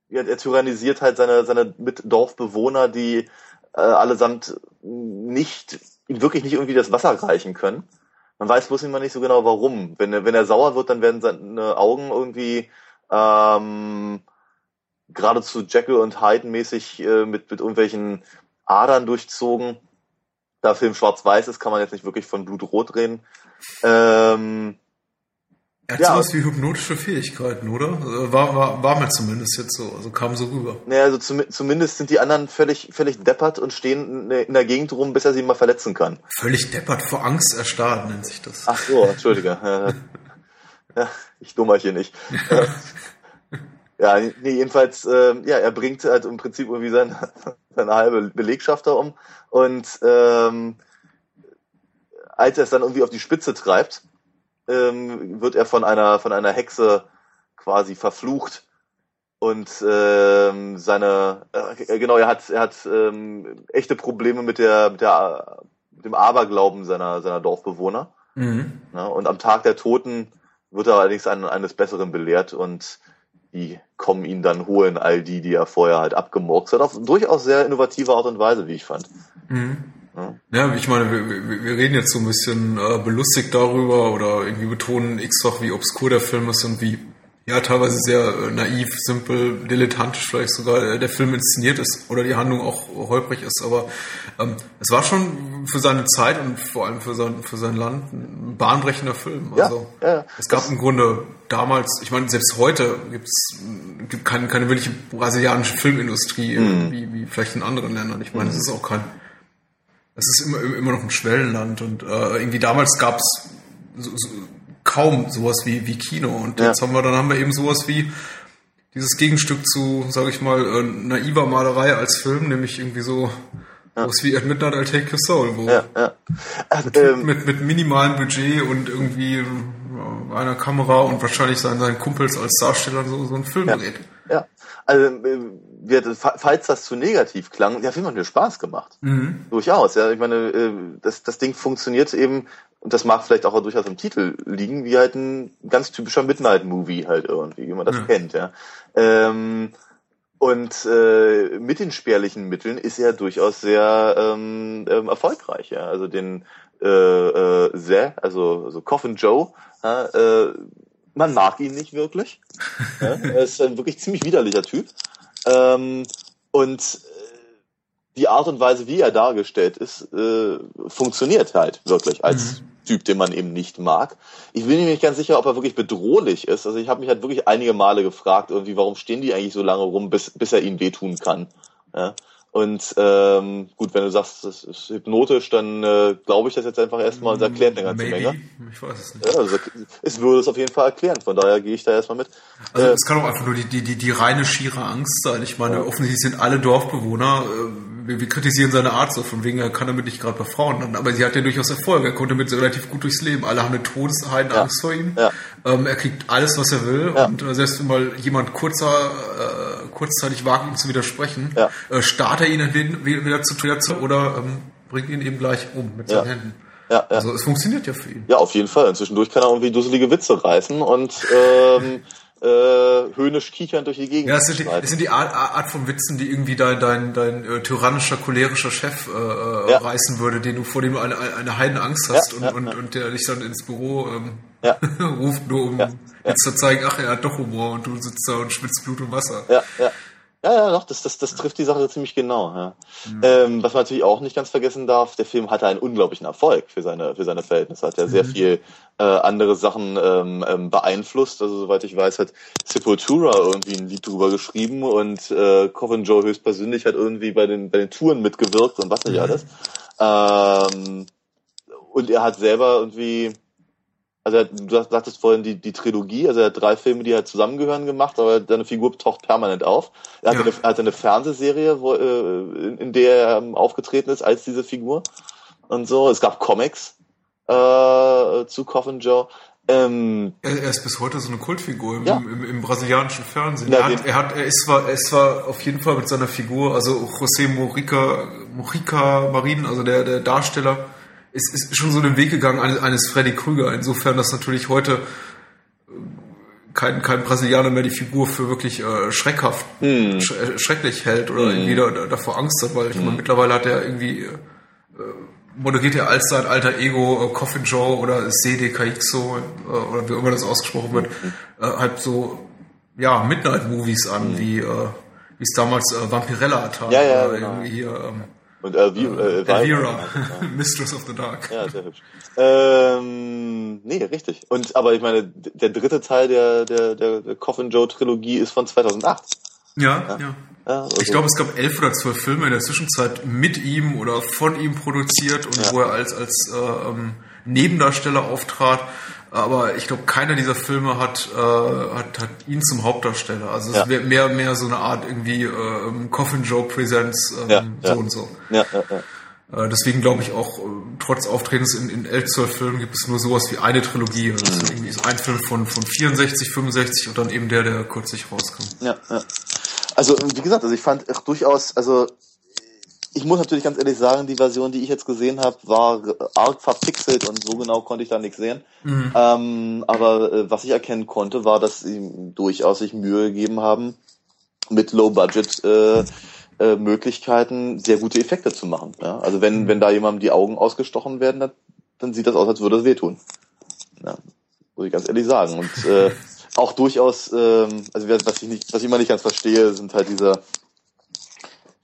er, er tyrannisiert halt seine, seine Mitdorfbewohner, die äh, allesamt nicht, wirklich nicht irgendwie das Wasser reichen können. Man weiß bloß immer nicht so genau warum. Wenn er, wenn er sauer wird, dann werden seine Augen irgendwie ähm, geradezu Jekyll und Hyde mäßig äh, mit, mit irgendwelchen Adern durchzogen. Da Film schwarz-weiß ist, kann man jetzt nicht wirklich von Blutrot reden. Ähm, er hat ja, sowas wie hypnotische Fähigkeiten, oder? Also, war, war, war mir zumindest jetzt so, also kam so rüber. Naja, also zum, zumindest sind die anderen völlig, völlig deppert und stehen in der Gegend rum, bis er sie mal verletzen kann. Völlig deppert, vor Angst erstarrt nennt sich das. Ach so, entschuldige. ja, ich hier nicht. ja, nee, jedenfalls, äh, ja, er bringt halt im Prinzip irgendwie seine, seine halbe Belegschaft da um und ähm, als er es dann irgendwie auf die Spitze treibt, ähm, wird er von einer von einer Hexe quasi verflucht und ähm, seine äh, genau er hat er hat ähm, echte Probleme mit der mit der dem Aberglauben seiner seiner Dorfbewohner mhm. ja, und am Tag der Toten wird er allerdings ein, eines Besseren belehrt und die kommen ihn dann holen, all die, die er vorher halt abgemurkst hat, auf durchaus sehr innovative Art und Weise, wie ich fand. Mhm. Ja, ich meine, wir, wir, reden jetzt so ein bisschen äh, belustigt darüber oder irgendwie betonen x-fach, wie obskur der Film ist und wie ja teilweise sehr äh, naiv, simpel, dilettantisch vielleicht sogar äh, der Film inszeniert ist oder die Handlung auch holprig ist. Aber ähm, es war schon für seine Zeit und vor allem für sein, für sein Land ein bahnbrechender Film. Also ja, ja, es gab im Grunde damals, ich meine, selbst heute gibt's gibt keine, keine wirkliche brasilianische Filmindustrie mhm. wie, wie vielleicht in anderen Ländern. Ich meine, es ist auch kein es ist immer, immer noch ein Schwellenland und äh, irgendwie damals gab es so, so, kaum sowas wie, wie Kino und ja. jetzt haben wir, dann haben wir eben sowas wie dieses Gegenstück zu, sage ich mal, äh, naiver Malerei als Film, nämlich irgendwie so ja. was wie At Midnight I'll Take Your Soul, wo ja, ja. Mit, ähm, mit, mit minimalem Budget und irgendwie äh, einer Kamera und wahrscheinlich seinen, seinen Kumpels als Darsteller so, so einen Film ja, dreht. Ja, also äh, wird, falls das zu negativ klang, der Film hat mir Spaß gemacht. Mhm. Durchaus, ja. Ich meine, äh, das, das Ding funktioniert eben, und das mag vielleicht auch durchaus im Titel liegen, wie halt ein ganz typischer Midnight-Movie halt irgendwie, wie man das ja. kennt, ja. Ähm, und äh, mit den spärlichen Mitteln ist er durchaus sehr ähm, ähm, erfolgreich, ja. Also den äh, äh, Zeh, also, also Coffin Joe, ja, äh, man mag ihn nicht wirklich. ja, er ist ein wirklich ziemlich widerlicher Typ. Ähm, und äh, die Art und Weise, wie er dargestellt ist, äh, funktioniert halt wirklich als mhm. Typ, den man eben nicht mag. Ich bin mir nicht ganz sicher, ob er wirklich bedrohlich ist. Also ich habe mich halt wirklich einige Male gefragt, irgendwie, warum stehen die eigentlich so lange rum, bis, bis er ihnen wehtun kann. Ja? Und ähm, gut, wenn du sagst, das ist hypnotisch, dann äh, glaube ich das jetzt einfach erstmal und erklärt eine ganze Maybe. Menge. Ich weiß es nicht. Ja, also, es würde es auf jeden Fall erklären, von daher gehe ich da erstmal mit. Also äh, es kann auch einfach nur die, die, die, die reine schiere Angst sein. Ich meine, ja. offensichtlich sind alle Dorfbewohner, äh, wir, wir kritisieren seine Art so, von wegen, er kann damit nicht gerade bei Frauen, aber sie hat ja durchaus Erfolg, er konnte mit relativ gut durchs Leben. Alle haben eine Todesheidenangst ja. vor ihm. Ja. Ähm, er kriegt alles, was er will und äh, selbst wenn mal jemand kurzer äh, kurzzeitig wagt, ihm zu widersprechen, ja. Er ihn wieder zu, zu oder ähm, bringt ihn eben gleich um mit seinen ja. Händen. Ja, ja. Also es funktioniert ja für ihn. Ja, auf jeden Fall. Und zwischendurch kann er irgendwie dusselige Witze reißen und ähm, äh, höhnisch kichern durch die Gegend. Ja, es sind die, es sind die Art, Art von Witzen, die irgendwie dein, dein, dein äh, tyrannischer, cholerischer Chef äh, äh ja. reißen würde, den du vor dem eine, eine Heidenangst hast ja, und, ja, und, und der dich dann ins Büro ähm, ruft, nur um jetzt zu zeigen, ach, er hat doch Humor und du sitzt da und schwitzt Blut und Wasser. Ja, ja. Ja, ja, doch, das, das, das trifft die Sache ziemlich genau. Ja. Mhm. Ähm, was man natürlich auch nicht ganz vergessen darf, der Film hatte einen unglaublichen Erfolg für seine, für seine Verhältnisse. Hat ja sehr mhm. viel äh, andere Sachen ähm, ähm, beeinflusst. Also soweit ich weiß, hat Sepultura irgendwie ein Lied drüber geschrieben und äh, Coven Joe höchstpersönlich hat irgendwie bei den, bei den Touren mitgewirkt und was nicht mhm. alles. Ähm, und er hat selber irgendwie also er, du sagtest vorhin die, die Trilogie, also er hat drei Filme, die halt zusammengehören gemacht, aber seine Figur taucht permanent auf. Er hatte, ja. eine, hatte eine Fernsehserie, wo, äh, in, in der er ähm, aufgetreten ist als diese Figur und so. Es gab Comics äh, zu Coffin Joe. Ähm, er, er, ist bis heute so eine Kultfigur im, ja. im, im brasilianischen Fernsehen. Na, er, hat, er, hat, er, ist zwar, er ist zwar auf jeden Fall mit seiner Figur, also José Morica, Morica Marin, also der, der Darsteller, ist, ist schon so den Weg gegangen eines, eines Freddy Krüger. Insofern, dass natürlich heute kein, kein Brasilianer mehr die Figur für wirklich äh, schreckhaft, hm. sch äh, schrecklich hält oder hm. irgendwie da, davor Angst hat, weil ich hm. meine, mittlerweile hat er irgendwie äh, moderiert er als sein alter Ego äh, Coffin Joe oder CD Caixo äh, oder wie immer das ausgesprochen wird, äh, halt so ja Midnight Movies an, mhm. wie äh, wie es damals äh, Vampirella tat. Ja, ja, genau. irgendwie hier ähm, und Elvira, äh, Elvira Mistress of the Dark. Ja, sehr hübsch. Ähm, nee, richtig. Und aber ich meine, der dritte Teil der der der, Coffin Joe Trilogie ist von 2008. Ja, ja. ja. ja also ich glaube, es gab elf oder zwölf Filme in der Zwischenzeit mit ihm oder von ihm produziert und ja. wo er als, als äh, ähm, Nebendarsteller auftrat. Aber ich glaube, keiner dieser Filme hat, äh, hat, hat ihn zum Hauptdarsteller. Also es ja. wäre mehr, mehr so eine Art irgendwie äh, Coffin Joe Presents ähm, so und so. Ja, ja, ja. Äh, deswegen glaube ich auch, äh, trotz Auftretens in, in elf, Filmen gibt es nur sowas wie eine Trilogie. Also mhm. irgendwie ist ein Film von, von 64, 65 und dann eben der, der kürzlich rauskam. Ja, ja. Also, wie gesagt, also ich fand auch durchaus, also ich muss natürlich ganz ehrlich sagen, die Version, die ich jetzt gesehen habe, war arg verpixelt und so genau konnte ich da nichts sehen. Mhm. Ähm, aber äh, was ich erkennen konnte, war, dass sie durchaus sich Mühe gegeben haben, mit Low Budget äh, äh, Möglichkeiten, sehr gute Effekte zu machen. Ja? Also wenn, mhm. wenn da jemandem die Augen ausgestochen werden, dann, dann sieht das aus, als würde es wehtun. Ja, muss ich ganz ehrlich sagen. Und äh, auch durchaus, ähm, also was ich nicht, was ich immer nicht ganz verstehe, sind halt diese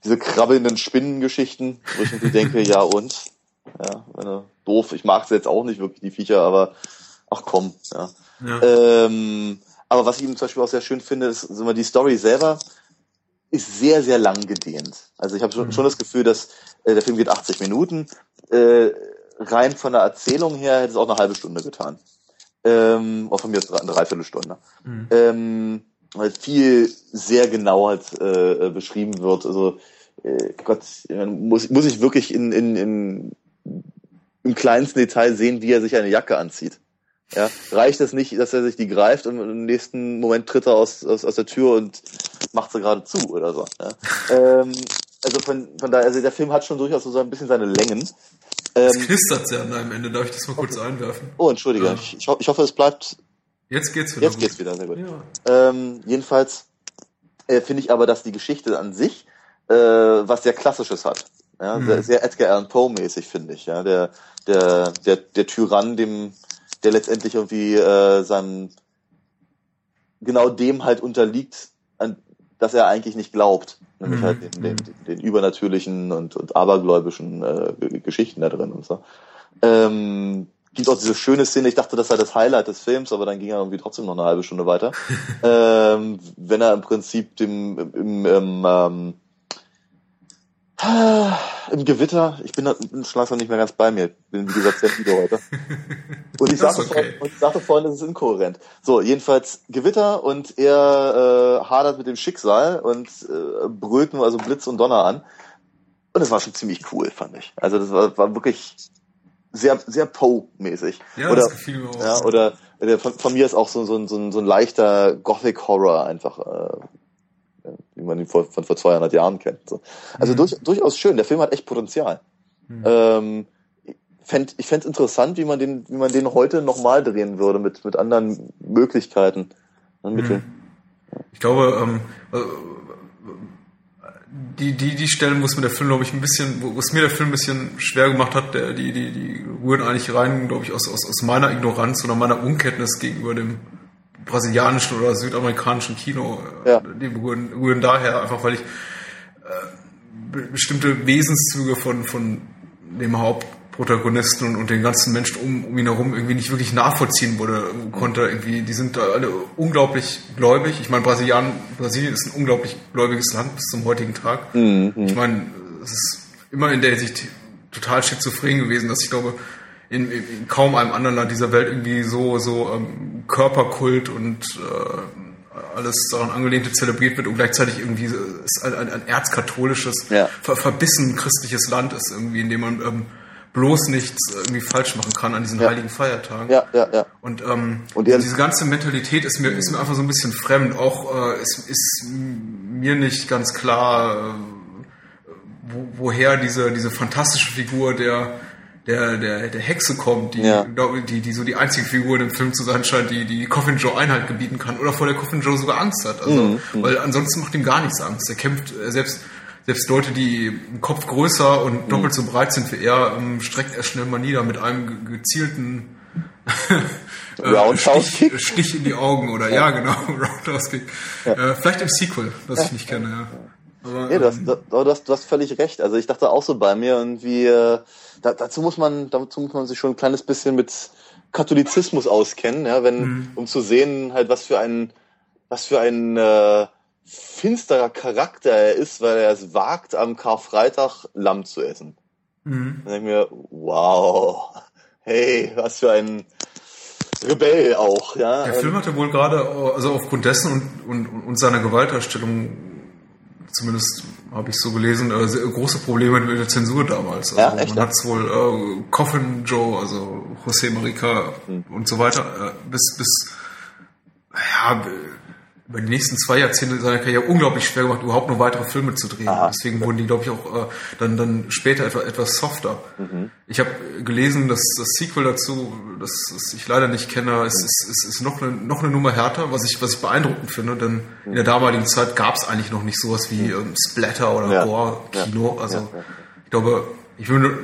diese krabbelnden Spinnengeschichten, wo ich mir denke, ja und? Ja, meine, doof. Ich mag sie jetzt auch nicht wirklich, die Viecher, aber ach komm, ja. ja. Ähm, aber was ich zum Beispiel auch sehr schön finde, ist, ist immer die Story selber ist sehr, sehr lang gedehnt. Also ich habe schon, mhm. schon das Gefühl, dass äh, der Film geht 80 Minuten. Äh, rein von der Erzählung her hätte es auch eine halbe Stunde getan. Ähm, auch von mir ist eine Dreiviertelstunde. Mhm. Ähm, viel sehr genau halt äh, beschrieben wird. Also äh, Gott, muss, muss ich wirklich in, in, in im kleinsten Detail sehen, wie er sich eine Jacke anzieht. Ja, reicht es nicht, dass er sich die greift und im nächsten Moment tritt er aus, aus, aus der Tür und macht sie gerade zu oder so. Ja. Ähm, also von, von daher, also der Film hat schon durchaus so ein bisschen seine Längen. Ähm, es knistert ja an einem Ende, darf ich das mal kurz einwerfen? Oh, entschuldige, ja. ich, ich, hoffe, es bleibt. Jetzt geht's wieder. Jetzt gut. geht's wieder, sehr gut. Ja. Ähm, jedenfalls äh, finde ich aber, dass die Geschichte an sich äh, was sehr Klassisches hat. Ja, mhm. sehr, sehr Edgar Allan Poe mäßig finde ich. Ja, der der der der Tyrann, dem der letztendlich irgendwie äh, seinem genau dem halt unterliegt, an, dass er eigentlich nicht glaubt. Nämlich mhm. halt den, den, den, übernatürlichen und, und abergläubischen äh, Geschichten da drin und so. Ähm, gibt auch diese schöne Szene, ich dachte, das sei das Highlight des Films, aber dann ging er irgendwie trotzdem noch eine halbe Stunde weiter. ähm, wenn er im Prinzip dem im, im ähm, im Gewitter, ich bin, bin schon langsam nicht mehr ganz bei mir. Bin, wie gesagt, sehr müde heute. Und ich, sagte, okay. vorhin, ich sagte vorhin, das ist inkohärent. So, jedenfalls Gewitter und er äh, hadert mit dem Schicksal und äh, brüllt nur also Blitz und Donner an. Und das war schon ziemlich cool, fand ich. Also das war, war wirklich sehr, sehr Poe-mäßig. Ja, oder, das gefiel mir auch. Ja, oder von, von mir ist auch so, so, so, so ein leichter Gothic-Horror einfach äh, wie man ihn vor, von vor 200 Jahren kennt. So. Also mhm. durch, durchaus schön. Der Film hat echt Potenzial. Mhm. Ähm, fänd, ich fände es interessant, wie man den, wie man den heute nochmal drehen würde mit, mit anderen Möglichkeiten. Mhm. Ich glaube, ähm, äh, die, die, die Stellen, wo es mir der Film, glaube ich, ein bisschen, wo es mir der Film ein bisschen schwer gemacht hat, der, die, die, die rühren eigentlich rein, glaube ich, aus, aus, aus meiner Ignoranz oder meiner Unkenntnis gegenüber dem brasilianischen oder südamerikanischen Kino. Äh, ja. Die rühren, rühren daher einfach, weil ich äh, bestimmte Wesenszüge von, von dem Hauptprotagonisten und, und den ganzen Menschen um, um ihn herum irgendwie nicht wirklich nachvollziehen wurde, konnte. Irgendwie, die sind alle unglaublich gläubig. Ich meine, Brasilien, Brasilien ist ein unglaublich gläubiges Land bis zum heutigen Tag. Mhm. Ich meine, es ist immer in der Hinsicht total schizophren gewesen, dass ich glaube, in, in kaum einem anderen Land dieser Welt irgendwie so, so ähm, Körperkult und äh, alles daran angelehnte zelebriert wird und gleichzeitig irgendwie ein, ein, ein erzkatholisches, ja. ver, verbissen christliches Land ist irgendwie, in dem man ähm, bloß nichts irgendwie falsch machen kann an diesen ja. heiligen Feiertagen. Ja, ja, ja. Und, ähm, und diese ganze Mentalität ist mir, ist mir einfach so ein bisschen fremd. Auch äh, ist, ist mir nicht ganz klar, äh, wo, woher diese, diese fantastische Figur der der, der, der Hexe kommt, die, ja. die, die so die einzige Figur in dem Film zu sein scheint, die, die Coffin Joe Einhalt gebieten kann oder vor der Coffin Joe sogar Angst hat. Also, mhm. weil ansonsten macht ihm gar nichts Angst. Er kämpft, selbst, selbst Leute, die im Kopf größer und doppelt so breit sind wie er, ähm, streckt er schnell mal nieder mit einem gezielten äh, Stich, Stich in die Augen oder ja, ja genau, Roundhouse Kick. Ja. Äh, vielleicht im Sequel, das ja. ich nicht kenne, ja. Aber, nee, du hast, du, hast, du hast völlig recht. Also ich dachte auch so bei mir und wie äh, da, dazu muss man, dazu muss man sich schon ein kleines bisschen mit Katholizismus auskennen, ja, wenn, mhm. um zu sehen, halt, was für ein, was für ein äh, finsterer Charakter er ist, weil er es wagt, am Karfreitag Lamm zu essen. Mhm. Dann denke ich mir, wow, hey, was für ein Rebell auch, ja. Der Film hatte wohl gerade, also aufgrund dessen und, und, und seiner Gewalterstellung zumindest habe ich so gelesen, äh, sehr große Probleme mit der Zensur damals. Also ja, echt? man hat es wohl äh, Coffin Joe, also José Marica hm. und so weiter, äh, bis, bis ja, über die nächsten zwei Jahrzehnte seiner Karriere unglaublich schwer gemacht, überhaupt noch weitere Filme zu drehen. Aha. Deswegen wurden die, glaube ich, auch äh, dann, dann später etwas, etwas softer. Mhm. Ich habe gelesen, dass das Sequel dazu, das, das ich leider nicht kenne, ist, ist, ist, ist noch, eine, noch eine Nummer härter, was ich, was ich beeindruckend finde, denn mhm. in der damaligen Zeit gab es eigentlich noch nicht sowas wie mhm. ähm, Splatter oder ja. Gore-Kino. Also ja. ich glaube, ich würde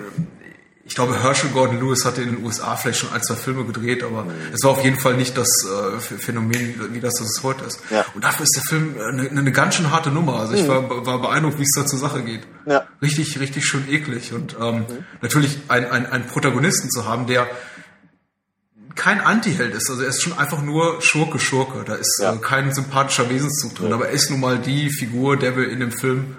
ich glaube, Herschel Gordon Lewis hatte in den USA vielleicht schon ein, zwei Filme gedreht, aber mhm. es war auf jeden Fall nicht das äh, Phänomen, wie das, das heute ist. Ja. Und dafür ist der Film eine, eine ganz schön harte Nummer. Also ich mhm. war, war beeindruckt, wie es da zur Sache geht. Ja. Richtig, richtig schön eklig. Und ähm, mhm. natürlich ein, ein, einen Protagonisten zu haben, der kein Antiheld ist. Also er ist schon einfach nur Schurke, Schurke. Da ist ja. äh, kein sympathischer Wesenszug drin. Aber er ist nun mal die Figur, der wir in dem Film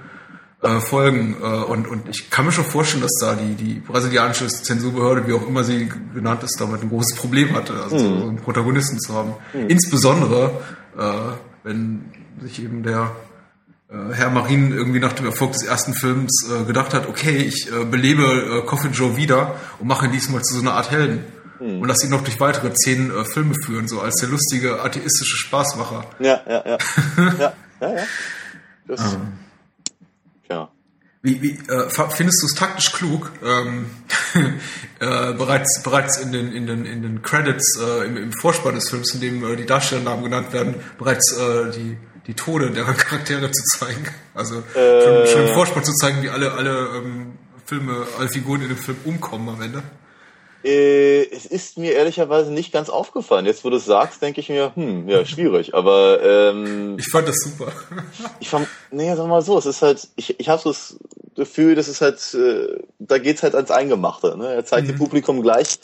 äh, folgen. Äh, und, und ich kann mir schon vorstellen, dass da die, die brasilianische Zensurbehörde, wie auch immer sie genannt ist, damit ein großes Problem hatte, also mhm. so einen Protagonisten zu haben. Mhm. Insbesondere, äh, wenn sich eben der äh, Herr Marin irgendwie nach dem Erfolg des ersten Films äh, gedacht hat, okay, ich äh, belebe äh, Coffin Joe wieder und mache ihn diesmal zu so einer Art Helden. Mhm. Und lass ihn noch durch weitere zehn äh, Filme führen, so als der lustige atheistische Spaßmacher. Ja, ja, ja. ja, ja, ja. Das, ähm. Wie, wie äh, findest du es taktisch klug, ähm, äh, bereits bereits in den in den in den Credits äh, im, im Vorspann des Films, in dem äh, die Darstellernamen genannt werden, bereits äh, die die Tode der Charaktere zu zeigen, also äh, schon, schon im Vorspann zu zeigen, wie alle alle ähm, Filme, alle Figuren in dem Film umkommen am Ende? Äh, es ist mir ehrlicherweise nicht ganz aufgefallen. Jetzt, wo du es sagst, denke ich mir, hm, ja, schwierig. Aber ähm, ich fand das super. ich fand, nee, sag mal so, es ist halt, ich, ich habe so das Gefühl, das ist halt, äh, da geht's halt ans Eingemachte. Ne? Er zeigt mhm. dem Publikum gleich,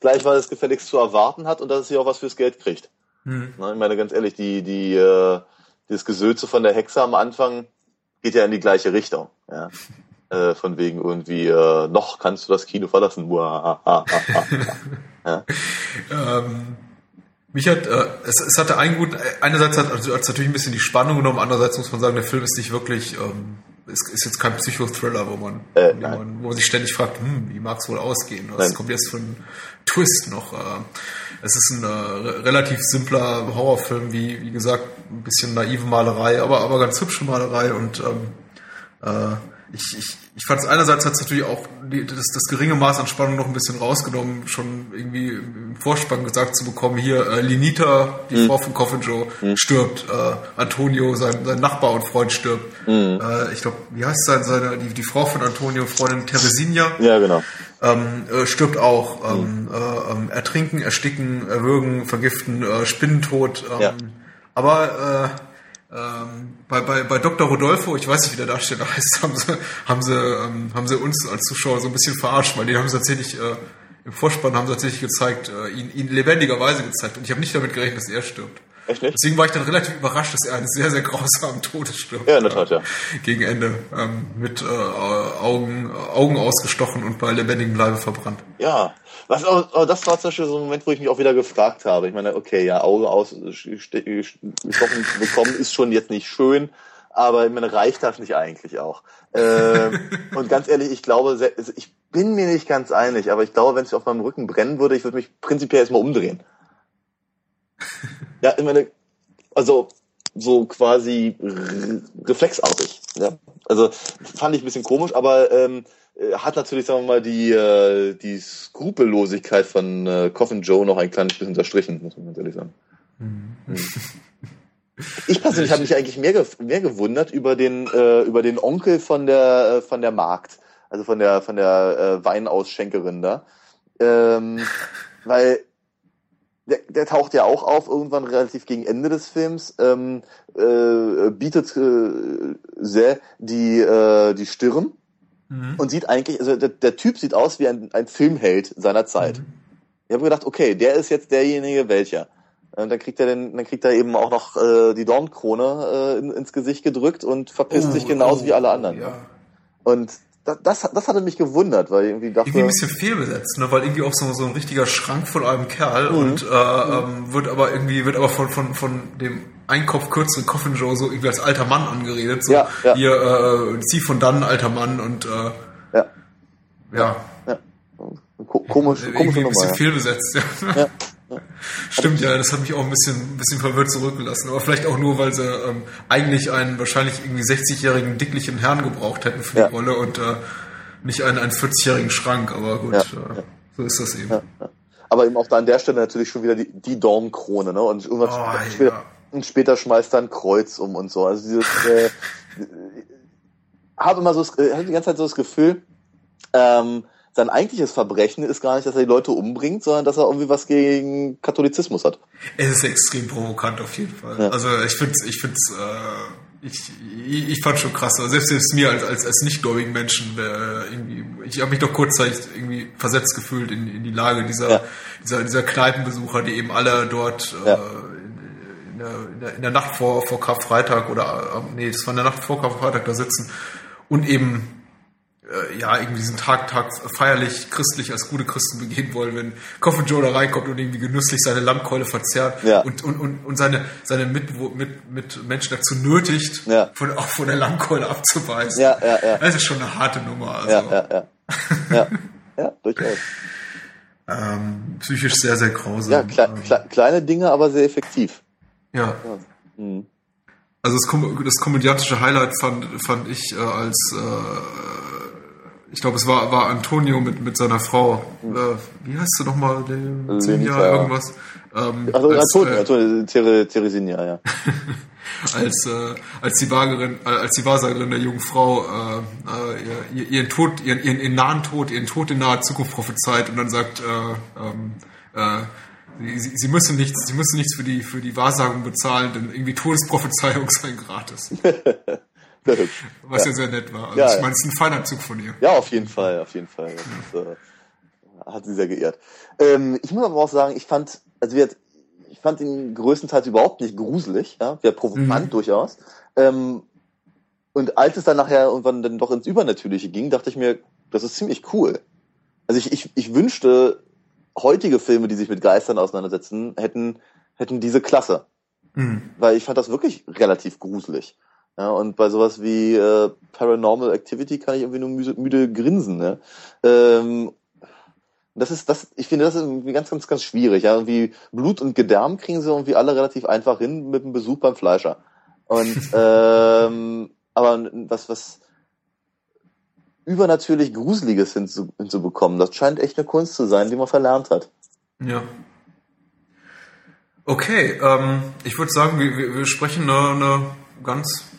gleich, weil es gefälligst zu erwarten hat und dass es hier auch was fürs Geld kriegt. Mhm. Ne? Ich meine, ganz ehrlich, die, die, äh, dieses Gesülze von der Hexe am Anfang geht ja in die gleiche Richtung. Ja. Äh, von wegen irgendwie, äh, noch kannst du das Kino verlassen. ja. ähm, mich hat, äh, es, es hatte einen guten, einerseits hat also es natürlich ein bisschen die Spannung genommen, andererseits muss man sagen, der Film ist nicht wirklich, ähm, ist, ist jetzt kein Psychothriller, wo man, äh, man, wo man sich ständig fragt, hm, wie mag es wohl ausgehen? Was kommt jetzt für ein Twist noch? Äh, es ist ein äh, relativ simpler Horrorfilm, wie, wie gesagt, ein bisschen naive Malerei, aber, aber ganz hübsche Malerei und ähm, äh, ich, ich, ich fand es einerseits hat es natürlich auch die, das, das geringe Maß an Spannung noch ein bisschen rausgenommen, schon irgendwie im Vorspann gesagt zu bekommen, hier äh, Linita, die mhm. Frau von Coffin Joe, mhm. stirbt, äh, Antonio, sein, sein Nachbar und Freund stirbt. Mhm. Äh, ich glaube, wie heißt sein, seine, die, die Frau von Antonio, Freundin Teresinha, ja, genau. ähm, äh, stirbt auch. Ähm, mhm. äh, ähm, ertrinken, ersticken, erwürgen, vergiften, äh, Spinnentod. Ähm, ja. Aber äh, ähm, bei, bei, bei Dr. Rodolfo, ich weiß nicht, wie der Darsteller heißt, haben sie, haben sie, ähm, haben sie uns als Zuschauer so ein bisschen verarscht, weil die haben sie tatsächlich, äh, im Vorspann haben sie tatsächlich gezeigt, äh, ihn, ihn lebendigerweise gezeigt. Und ich habe nicht damit gerechnet, dass er stirbt. Echt nicht? Deswegen war ich dann relativ überrascht, dass er einen sehr, sehr grausamen Todes stirbt. Ja, in der Tat, ja. Gegen Ende. Ähm, mit äh, Augen, Augen ausgestochen und bei lebendigem Leibe verbrannt. Ja, was, aber das war zum Beispiel so ein Moment, wo ich mich auch wieder gefragt habe. Ich meine, okay, ja, Auge ausgestochen bekommen ist schon jetzt nicht schön, aber ich meine, reicht das nicht eigentlich auch? Ähm, und ganz ehrlich, ich glaube, ich bin mir nicht ganz einig, aber ich glaube, wenn es auf meinem Rücken brennen würde, ich würde mich prinzipiell erstmal umdrehen. ja, ich meine, also so quasi reflexartig. Ja? Also fand ich ein bisschen komisch, aber ähm, äh, hat natürlich, sagen wir mal, die, äh, die Skrupellosigkeit von äh, Coffin Joe noch ein kleines bisschen unterstrichen, muss man ganz ehrlich sagen. Mhm. Ich persönlich habe mich eigentlich mehr, ge mehr gewundert über den, äh, über den Onkel von der, äh, von der Markt, also von der, von der äh, Weinausschenkerin da. Ähm, weil der, der taucht ja auch auf, irgendwann relativ gegen Ende des Films, ähm, äh, bietet äh, sehr die, äh, die Stirn mhm. und sieht eigentlich, also der, der Typ sieht aus wie ein, ein Filmheld seiner Zeit. Mhm. Ich habe gedacht, okay, der ist jetzt derjenige welcher. Und dann kriegt er den, dann kriegt er eben auch noch äh, die Dornkrone äh, in, ins Gesicht gedrückt und verpisst oh, sich genauso oh, wie alle anderen. Ja. Und das, das hatte mich gewundert, weil ich irgendwie dachte. Irgendwie ein bisschen fehlbesetzt, ne? weil irgendwie auch so, so ein richtiger Schrank von einem Kerl mhm. und äh, mhm. wird aber irgendwie, wird aber von, von, von dem Einkopf kürzeren Coffin Joe so irgendwie als alter Mann angeredet. So, ja, ja. Hier, äh, zieh von dann, alter Mann und äh, ja. ja. ja. Ko komisch, komische ein bisschen Nummer, fehlbesetzt, ja. ja. Stimmt, ja, das hat mich auch ein bisschen, ein bisschen verwirrt zurückgelassen. Aber vielleicht auch nur, weil sie ähm, eigentlich einen wahrscheinlich irgendwie 60-jährigen dicklichen Herrn gebraucht hätten für die ja. Rolle und äh, nicht einen, einen 40-jährigen Schrank. Aber gut, ja, äh, so ist das eben. Aber eben auch da an der Stelle natürlich schon wieder die, die Dornkrone, ne? Und irgendwann oh, später, später schmeißt er ein Kreuz um und so. Also dieses, äh, habe immer so, das, äh, habe die ganze Zeit so das Gefühl, ähm, sein eigentliches Verbrechen ist gar nicht, dass er die Leute umbringt, sondern dass er irgendwie was gegen Katholizismus hat. Es ist extrem provokant auf jeden Fall. Ja. Also ich finde ich find's, äh, ich, ich, ich fand schon krass. Also selbst, selbst mir als, als, als nicht-gläubigen Menschen, äh, irgendwie, ich habe mich doch kurzzeitig irgendwie versetzt gefühlt in, in die Lage dieser, ja. dieser, dieser Kneipenbesucher, die eben alle dort äh, in, der, in, der, in der Nacht vor, vor Karfreitag oder äh, nee, das war in der Nacht vor Karfreitag da sitzen und eben äh, ja, irgendwie diesen Tag, Tag feierlich, christlich als gute Christen begehen wollen, wenn Coffin Joe da reinkommt und irgendwie genüsslich seine Lammkeule verzerrt ja. und, und, und, und seine, seine mit, mit, mit Menschen dazu nötigt, ja. von, auch von der Lammkeule abzubeißen. Ja, ja, ja. Das ist schon eine harte Nummer. Also. Ja, ja, ja. ja, ja durchaus. Ähm, psychisch sehr, sehr grausam. Ja, kle kle kleine Dinge, aber sehr effektiv. Ja. ja. Mhm. Also das, kom das komödiantische Highlight fand, fand ich äh, als äh, ich glaube, es war, war Antonio mit, mit seiner Frau. Äh, wie heißt sie nochmal? Lenita irgendwas. Ähm, also als, Antonio, äh, Antonio Tere, Teresinia, ja. als, äh, als die Wagerin, äh, als die Wahrsagerin der jungen Frau äh, äh, ihr, ihren Tod, ihren, ihren, ihren nahen Tod, ihren Tod in naher Zukunft prophezeit und dann sagt, äh, ähm, äh, Sie, sie, müssen nichts, sie müssen nichts für die, für die Wahrsagung bezahlen, denn irgendwie Todesprophezeiung sei gratis. Was ja. ja. sehr nett war. Also ja, ich meine, es ist ein feiner Zug von ihr. Ja, auf jeden Fall, auf jeden Fall. Das, äh, hat sie sehr geehrt. Ähm, ich muss aber auch sagen, ich fand, also wir, ich fand ihn größtenteils überhaupt nicht gruselig, ja, wäre provokant mhm. durchaus. Ähm, und als es dann nachher irgendwann dann doch ins Übernatürliche ging, dachte ich mir, das ist ziemlich cool. Also ich, ich, ich wünschte, heutige Filme, die sich mit Geistern auseinandersetzen, hätten, hätten diese Klasse. Mhm. Weil ich fand das wirklich relativ gruselig. Ja, und bei sowas wie äh, Paranormal Activity kann ich irgendwie nur müde, müde grinsen. Ne? Ähm, das ist, das, ich finde, das ist irgendwie ganz, ganz, ganz schwierig. Ja? Irgendwie Blut und Gedärm kriegen sie irgendwie alle relativ einfach hin mit einem Besuch beim Fleischer. Und ähm, aber was, was übernatürlich Gruseliges hinzu, hinzubekommen, das scheint echt eine Kunst zu sein, die man verlernt hat. Ja. Okay, ähm, ich würde sagen, wir, wir sprechen eine, eine ganz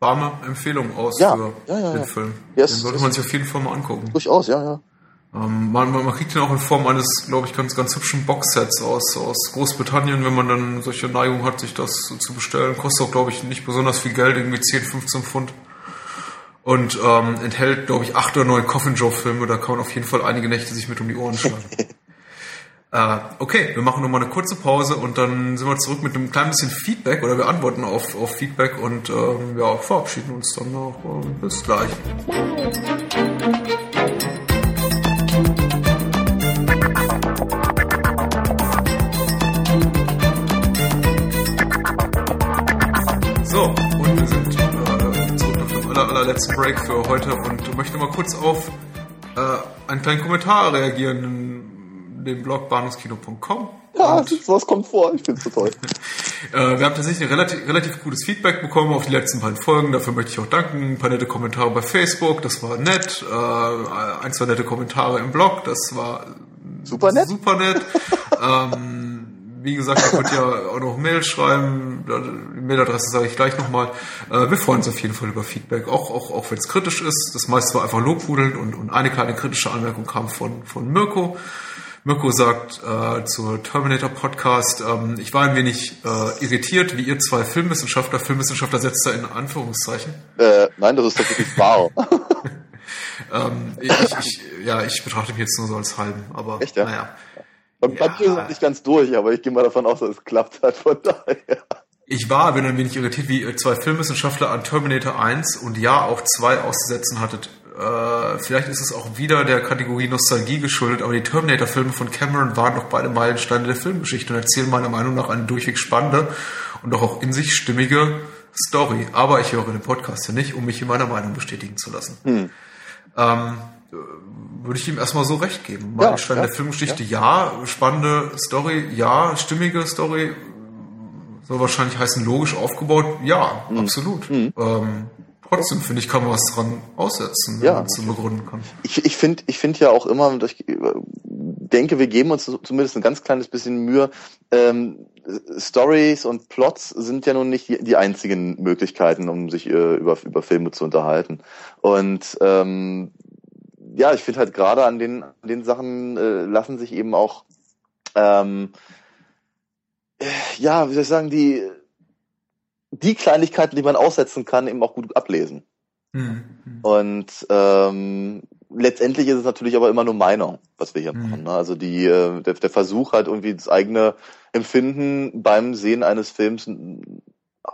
warme Empfehlung aus ja, für ja, ja, den Film. Yes, den sollte man sich auf jeden Fall mal angucken. Durchaus, ja, ja. Ähm, man, man, kriegt den auch in Form eines, glaube ich, ganz, ganz hübschen Boxsets aus, aus Großbritannien, wenn man dann solche Neigung hat, sich das zu bestellen. Kostet auch, glaube ich, nicht besonders viel Geld, irgendwie 10, 15 Pfund. Und ähm, enthält, glaube ich, acht oder neun Coffin Joe Filme. Da kann man auf jeden Fall einige Nächte sich mit um die Ohren schlagen. Äh, okay, wir machen nochmal eine kurze Pause und dann sind wir zurück mit einem kleinen bisschen Feedback oder wir antworten auf, auf Feedback und ähm, ja, verabschieden uns dann noch. Bis gleich. So, und wir sind äh, zurück nach dem aller, allerletzten Break für heute und möchte mal kurz auf äh, einen kleinen Kommentar reagieren dem Blog bahnhofskino.com. Ja, sowas kommt vor, ich find's so toll. äh, wir haben tatsächlich ein relativ, relativ gutes Feedback bekommen auf die letzten beiden Folgen, dafür möchte ich auch danken. Ein paar nette Kommentare bei Facebook, das war nett. Äh, ein, zwei nette Kommentare im Blog, das war super nett. Super nett. ähm, wie gesagt, ihr könnt ja auch noch Mail schreiben. Die Mailadresse sage ich gleich nochmal. Äh, wir freuen uns auf jeden Fall über Feedback, auch, auch, auch wenn es kritisch ist. Das meiste war einfach Lobhudeln und, und eine kleine kritische Anmerkung kam von, von Mirko. Mirko sagt äh, zur Terminator Podcast, ähm, ich war ein wenig äh, irritiert, wie ihr zwei Filmwissenschaftler, Filmwissenschaftler setzt da in Anführungszeichen. Äh, nein, das ist tatsächlich wahr. ähm, ich, ich, ja, ich betrachte mich jetzt nur so als halben, aber Echt, ja? naja. Beim ja. Papier sind nicht ganz durch, aber ich gehe mal davon aus, dass es klappt hat, von daher. Ich war, bin ein wenig irritiert, wie zwei Filmwissenschaftler an Terminator 1 und ja auch 2 auszusetzen hattet. Äh, vielleicht ist es auch wieder der Kategorie Nostalgie geschuldet, aber die Terminator-Filme von Cameron waren doch beide Meilensteine der Filmgeschichte und erzählen meiner Meinung nach eine durchweg spannende und doch auch in sich stimmige Story. Aber ich höre den Podcast ja nicht, um mich in meiner Meinung bestätigen zu lassen. Hm. Ähm, würde ich ihm erstmal so recht geben. Meilenstein ja, ja, der Filmgeschichte, ja. ja. Spannende Story, ja. Stimmige Story, soll wahrscheinlich heißen, logisch aufgebaut, ja, mhm. absolut. Mhm. Ähm, trotzdem finde ich, kann man was dran aussetzen, wenn ja. man es so begründen kann. Ich, ich finde ich finde ja auch immer, ich denke, wir geben uns zumindest ein ganz kleines bisschen Mühe. Ähm, Stories und Plots sind ja nun nicht die, die einzigen Möglichkeiten, um sich äh, über, über Filme zu unterhalten. Und ähm, ja, ich finde halt gerade an den, an den Sachen äh, lassen sich eben auch ähm, äh, ja, wie soll ich sagen, die die Kleinigkeiten, die man aussetzen kann, eben auch gut ablesen. Mhm. Und ähm, letztendlich ist es natürlich aber immer nur Meinung, was wir hier mhm. machen. Ne? Also die, äh, der, der Versuch halt irgendwie das eigene Empfinden beim Sehen eines Films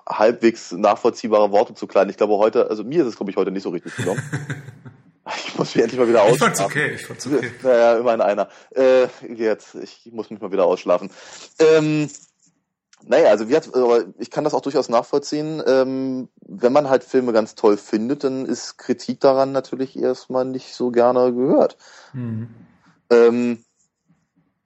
halbwegs nachvollziehbare Worte zu kleiden. Ich glaube heute, also mir ist es glaube ich heute nicht so richtig gelungen. ich muss mich endlich mal wieder ausschlafen. Ich fand's okay, ich fand's okay. Naja, immerhin einer. Äh, jetzt, ich muss mich mal wieder ausschlafen. Ähm, naja, also wie hat, ich kann das auch durchaus nachvollziehen. Ähm, wenn man halt Filme ganz toll findet, dann ist Kritik daran natürlich erstmal nicht so gerne gehört. Mhm. Ähm,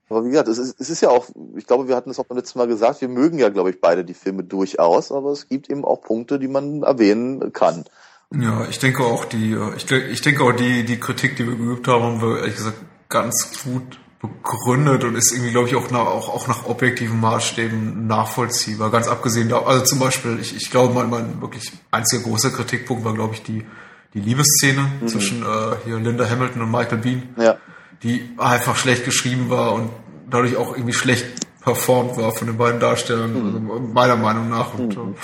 aber wie gesagt, es ist, es ist ja auch, ich glaube, wir hatten es auch beim letzten Mal gesagt, wir mögen ja, glaube ich, beide die Filme durchaus, aber es gibt eben auch Punkte, die man erwähnen kann. Ja, ich denke auch die, ich, ich denke auch die, die Kritik, die wir geübt haben, haben wir ehrlich gesagt ganz gut begründet und ist irgendwie, glaube ich, auch nach, auch, auch nach objektiven Maßstäben nachvollziehbar. Ganz abgesehen da, also zum Beispiel, ich, ich glaube, mein, mein wirklich einziger großer Kritikpunkt war, glaube ich, die, die Liebesszene mhm. zwischen äh, hier Linda Hamilton und Michael Bean, ja. die einfach schlecht geschrieben war und dadurch auch irgendwie schlecht performt war von den beiden Darstellern, mhm. also meiner Meinung nach. Und, mhm.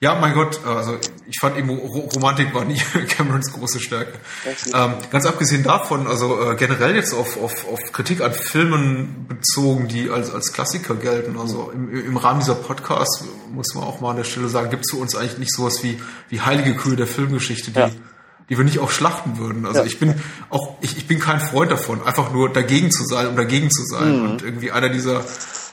Ja, mein Gott, also ich fand eben Romantik war nie Camerons große Stärke. Ähm, ganz abgesehen davon, also äh, generell jetzt auf, auf, auf Kritik an Filmen bezogen, die als, als Klassiker gelten. Also im, im Rahmen dieser Podcasts muss man auch mal an der Stelle sagen, gibt es für uns eigentlich nicht sowas wie, wie heilige Kühe der Filmgeschichte, die, ja. die wir nicht auch schlachten würden. Also ja. ich bin auch, ich, ich bin kein Freund davon, einfach nur dagegen zu sein, um dagegen zu sein. Mhm. Und irgendwie einer dieser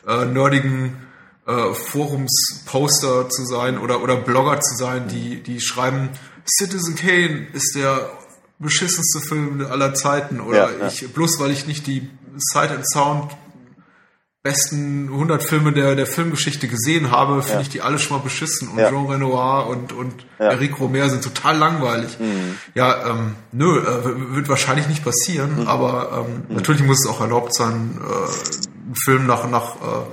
äh, nerdigen äh, Forumsposter zu sein oder, oder Blogger zu sein, die, die schreiben, Citizen Kane ist der beschissenste Film aller Zeiten oder ja, ja. ich, bloß weil ich nicht die Sight and Sound besten 100 Filme der, der Filmgeschichte gesehen habe, finde ja. ich die alle schon mal beschissen. Und ja. Jean Renoir und, und ja. Eric Romer sind total langweilig. Mhm. Ja, ähm, nö, äh, wird wahrscheinlich nicht passieren, mhm. aber ähm, mhm. natürlich muss es auch erlaubt sein, äh, einen Film nach, nach äh,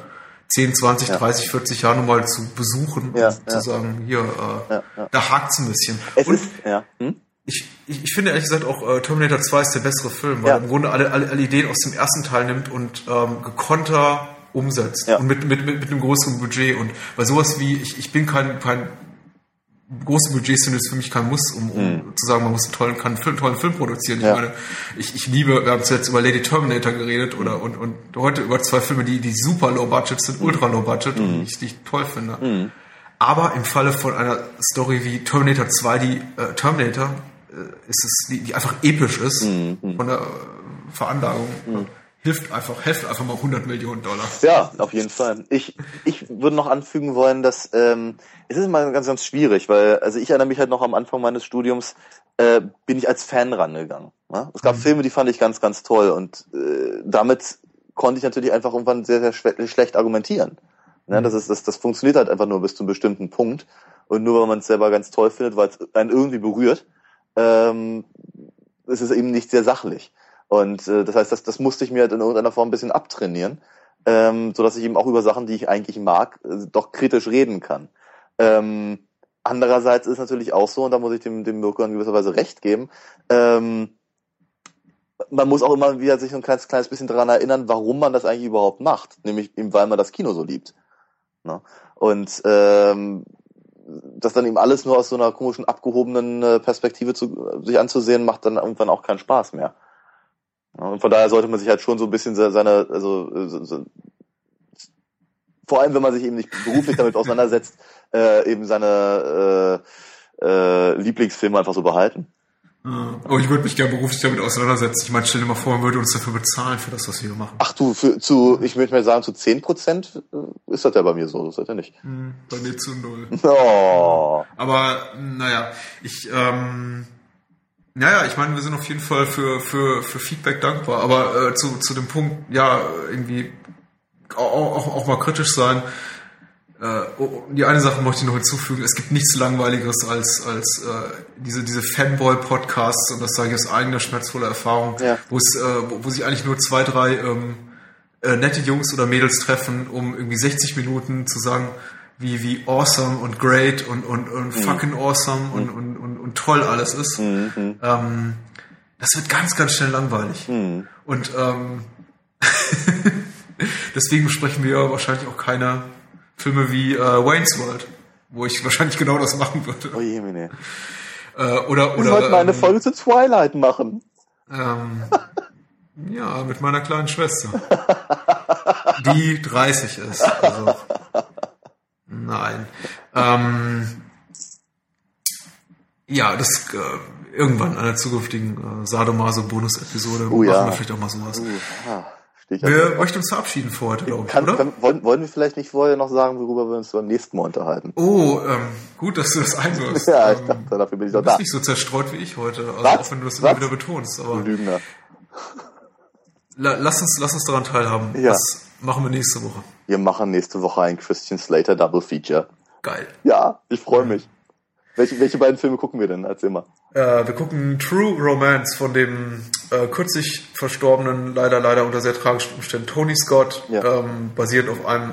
10, 20, ja. 30, 40 Jahre nochmal zu besuchen ja, und zu sagen, hier, äh, da hakt's ein bisschen. Es und ist, ja. Hm? ich, ich, ich finde ehrlich gesagt auch äh, Terminator 2 ist der bessere Film, weil er im Grunde alle, alle, alle Ideen aus dem ersten Teil nimmt und ähm, gekonter umsetzt und mit, mit, mit, mit einem größeren Budget und weil sowas wie, ich, ich bin kein, kein große Budgets sind es für mich kein Muss, um, um mhm. zu sagen, man muss einen tollen, kann einen tollen Film produzieren. Ich ja. meine, ich, ich liebe, wir haben zuletzt über Lady Terminator geredet oder und, und heute über zwei Filme, die, die super low budget sind, mhm. ultra low budget mhm. und ich, die ich toll finde. Mhm. Aber im Falle von einer Story wie Terminator 2, die äh, Terminator, äh, ist es, die, die einfach episch ist, mhm. von der äh, Veranlagung. Hilft einfach, hilft einfach mal 100 Millionen Dollar. Ja, auf jeden Fall. Ich, ich würde noch anfügen wollen, dass ähm, es ist mal ganz, ganz schwierig, weil also ich erinnere mich halt noch am Anfang meines Studiums, äh, bin ich als Fan rangegangen. Ne? Es gab mhm. Filme, die fand ich ganz, ganz toll und äh, damit konnte ich natürlich einfach irgendwann sehr, sehr schlecht argumentieren. Ne? Mhm. Das, ist, das, das funktioniert halt einfach nur bis zu einem bestimmten Punkt und nur wenn man es selber ganz toll findet, weil es einen irgendwie berührt, ähm, ist es eben nicht sehr sachlich. Und äh, das heißt, das, das musste ich mir halt in irgendeiner Form ein bisschen abtrainieren, ähm, so dass ich eben auch über Sachen, die ich eigentlich mag, äh, doch kritisch reden kann. Ähm, andererseits ist natürlich auch so, und da muss ich dem, dem Mirko in gewisser Weise recht geben, ähm, man muss auch immer wieder sich ein kleines, kleines bisschen daran erinnern, warum man das eigentlich überhaupt macht. Nämlich eben, weil man das Kino so liebt. Ne? Und ähm, das dann eben alles nur aus so einer komischen, abgehobenen äh, Perspektive zu, sich anzusehen, macht dann irgendwann auch keinen Spaß mehr. Ja, und von daher sollte man sich halt schon so ein bisschen seine, also so, so, vor allem wenn man sich eben nicht beruflich damit auseinandersetzt, äh, eben seine äh, äh, Lieblingsfilme einfach so behalten. Oh, ich würde mich gerne beruflich damit auseinandersetzen. Ich meine, stell dir mal vor, man würde uns dafür bezahlen, für das, was wir machen. Ach du, für, zu, ich möchte mal sagen, zu 10 Prozent äh, ist das ja bei mir so, das ist das ja nicht. Hm, bei mir zu null. Oh. Aber, naja, ich, ähm, naja, ich meine, wir sind auf jeden Fall für, für, für Feedback dankbar. Aber äh, zu, zu dem Punkt, ja, irgendwie auch, auch, auch mal kritisch sein. Äh, oh, die eine Sache möchte ich noch hinzufügen. Es gibt nichts Langweiligeres als, als äh, diese, diese Fanboy-Podcasts, und das sage ich aus eigener schmerzvoller Erfahrung, ja. wo, es, äh, wo, wo sich eigentlich nur zwei, drei ähm, äh, nette Jungs oder Mädels treffen, um irgendwie 60 Minuten zu sagen, wie, wie awesome und great und, und, und mhm. fucking awesome mhm. und, und, und, und toll alles ist. Mhm. Ähm, das wird ganz, ganz schnell langweilig. Mhm. Und ähm, deswegen sprechen wir wahrscheinlich auch keine Filme wie äh, Wayne's World, wo ich wahrscheinlich genau das machen würde. Oh je, meine. Äh, oder, oder, wir sollten eine ähm, Folge zu Twilight machen. Ähm, ja, mit meiner kleinen Schwester. die 30 ist. Also, nein. Ähm, ja, das äh, irgendwann in einer zukünftigen äh, Sadomaso-Bonus-Episode oh, ja. machen wir vielleicht auch mal sowas. Uh, ja. Wir möchten uns verabschieden für heute, glaube ich, Kann, oder? Kann, wollen, wollen wir vielleicht nicht vorher noch sagen, worüber wir uns beim nächsten Mal unterhalten? Oh, ähm, gut, dass du das einwirfst. ja, ich ähm, dachte, dafür bin ich doch da. Du bist nicht so zerstreut wie ich heute, also Was? auch wenn du das immer wieder betonst. Aber du Lügner. La, lass, uns, lass uns daran teilhaben. Ja. Das machen wir nächste Woche. Wir machen nächste Woche ein Christian Slater Double Feature. Geil. Ja, ich freue mich. Welche, welche beiden Filme gucken wir denn? Erzähl mal. Äh, wir gucken True Romance von dem äh, kürzlich verstorbenen, leider, leider unter sehr tragischen Umständen Tony Scott, Ja. ähm, basiert auf einem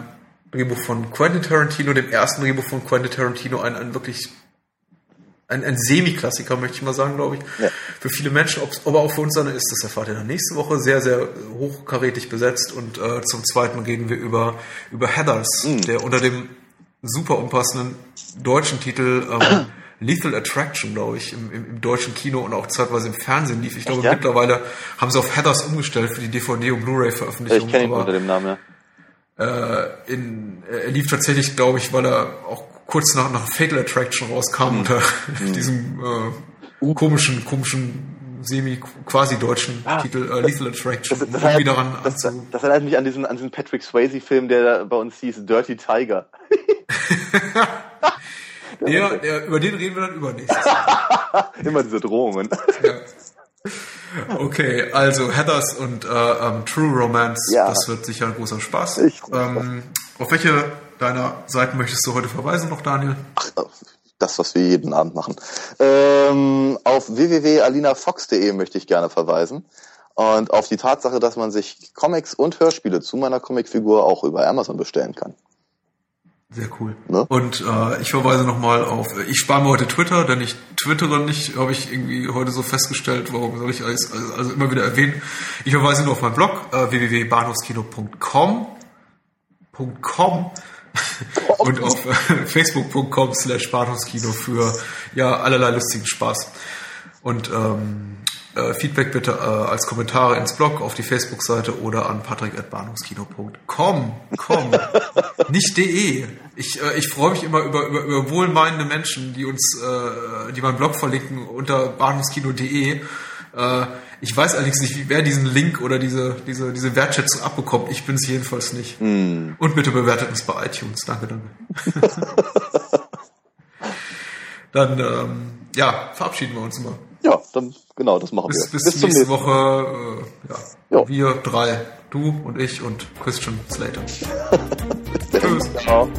Drehbuch von Quentin Tarantino, dem ersten Drehbuch von Quentin Tarantino, ein, ein wirklich ein, ein Semi-Klassiker, möchte ich mal sagen, glaube ich. Ja. Für viele Menschen, ob's, ob er auch für uns eine ist, das erfahrt ihr dann nächste Woche. Sehr, sehr hochkarätig besetzt. Und äh, zum Zweiten reden wir über, über Heathers, Mhm. der unter dem super unpassenden deutschen Titel ähm, Lethal Attraction, glaube ich, im, im, im deutschen Kino und auch zeitweise im Fernsehen lief. Ich glaube, ja? mittlerweile haben sie auf Heathers umgestellt für die DVD- und Blu-ray-Veröffentlichung. Ich kenne ihn unter dem Namen, ja. äh, in, er lief tatsächlich, glaube ich, weil er auch kurz nach, nach Fatal Attraction rauskam Mhm. unter diesem äh, komischen, komischen, semi quasi deutschen Ah. Titel äh, Lethal Attraction, Das, das, erinnert, daran das, das erinnert mich an diesen, an diesen Patrick Swayze-Film, der da bei uns hieß Dirty Tiger. Der, der, über den reden wir dann übernächstes. Immer diese Drohungen. ja. Okay, also Heathers und äh, ähm, True Romance, Ja. das wird sicher ein großer Spaß. Ich ähm, auf welche deiner Seiten möchtest du heute verweisen noch, Daniel? Das, was wir jeden Abend machen. Ähm, auf www.alinafox.de möchte ich gerne verweisen. Und auf die Tatsache, dass man sich Comics und Hörspiele zu meiner Comicfigur auch über Amazon bestellen kann. Sehr cool. Ne? Und äh, ich verweise nochmal auf, ich spare mir heute Twitter, denn ich twittere nicht, habe ich irgendwie heute so festgestellt, warum soll ich alles, also, also immer wieder erwähnen. Ich verweise nur auf meinen Blog, äh, www.bahnhofskino.com .com und auf äh, facebook.com slash Bahnhofskino für ja allerlei lustigen Spaß. Und ähm, äh, Feedback bitte äh, als Kommentare ins Blog auf die Facebook-Seite oder an patrick.bahnhofskino.com. Com. Nicht de. Ich, äh, ich freue mich immer über, über, über wohlmeinende Menschen, die uns, äh, die meinen Blog verlinken unter bahnhofskino.de. Äh, ich weiß allerdings nicht, wer diesen Link oder diese, diese, diese Wertschätzung abbekommt. Ich bin es jedenfalls nicht. Und bitte bewertet uns bei iTunes. Danke, danke. Dann, ähm, ja, verabschieden wir uns mal. Ja, dann genau, das machen bis, wir. Bis, bis nächste Woche. Äh, ja. Jo. Wir drei. Du und ich und Christian Slater. Tschüss. Ciao.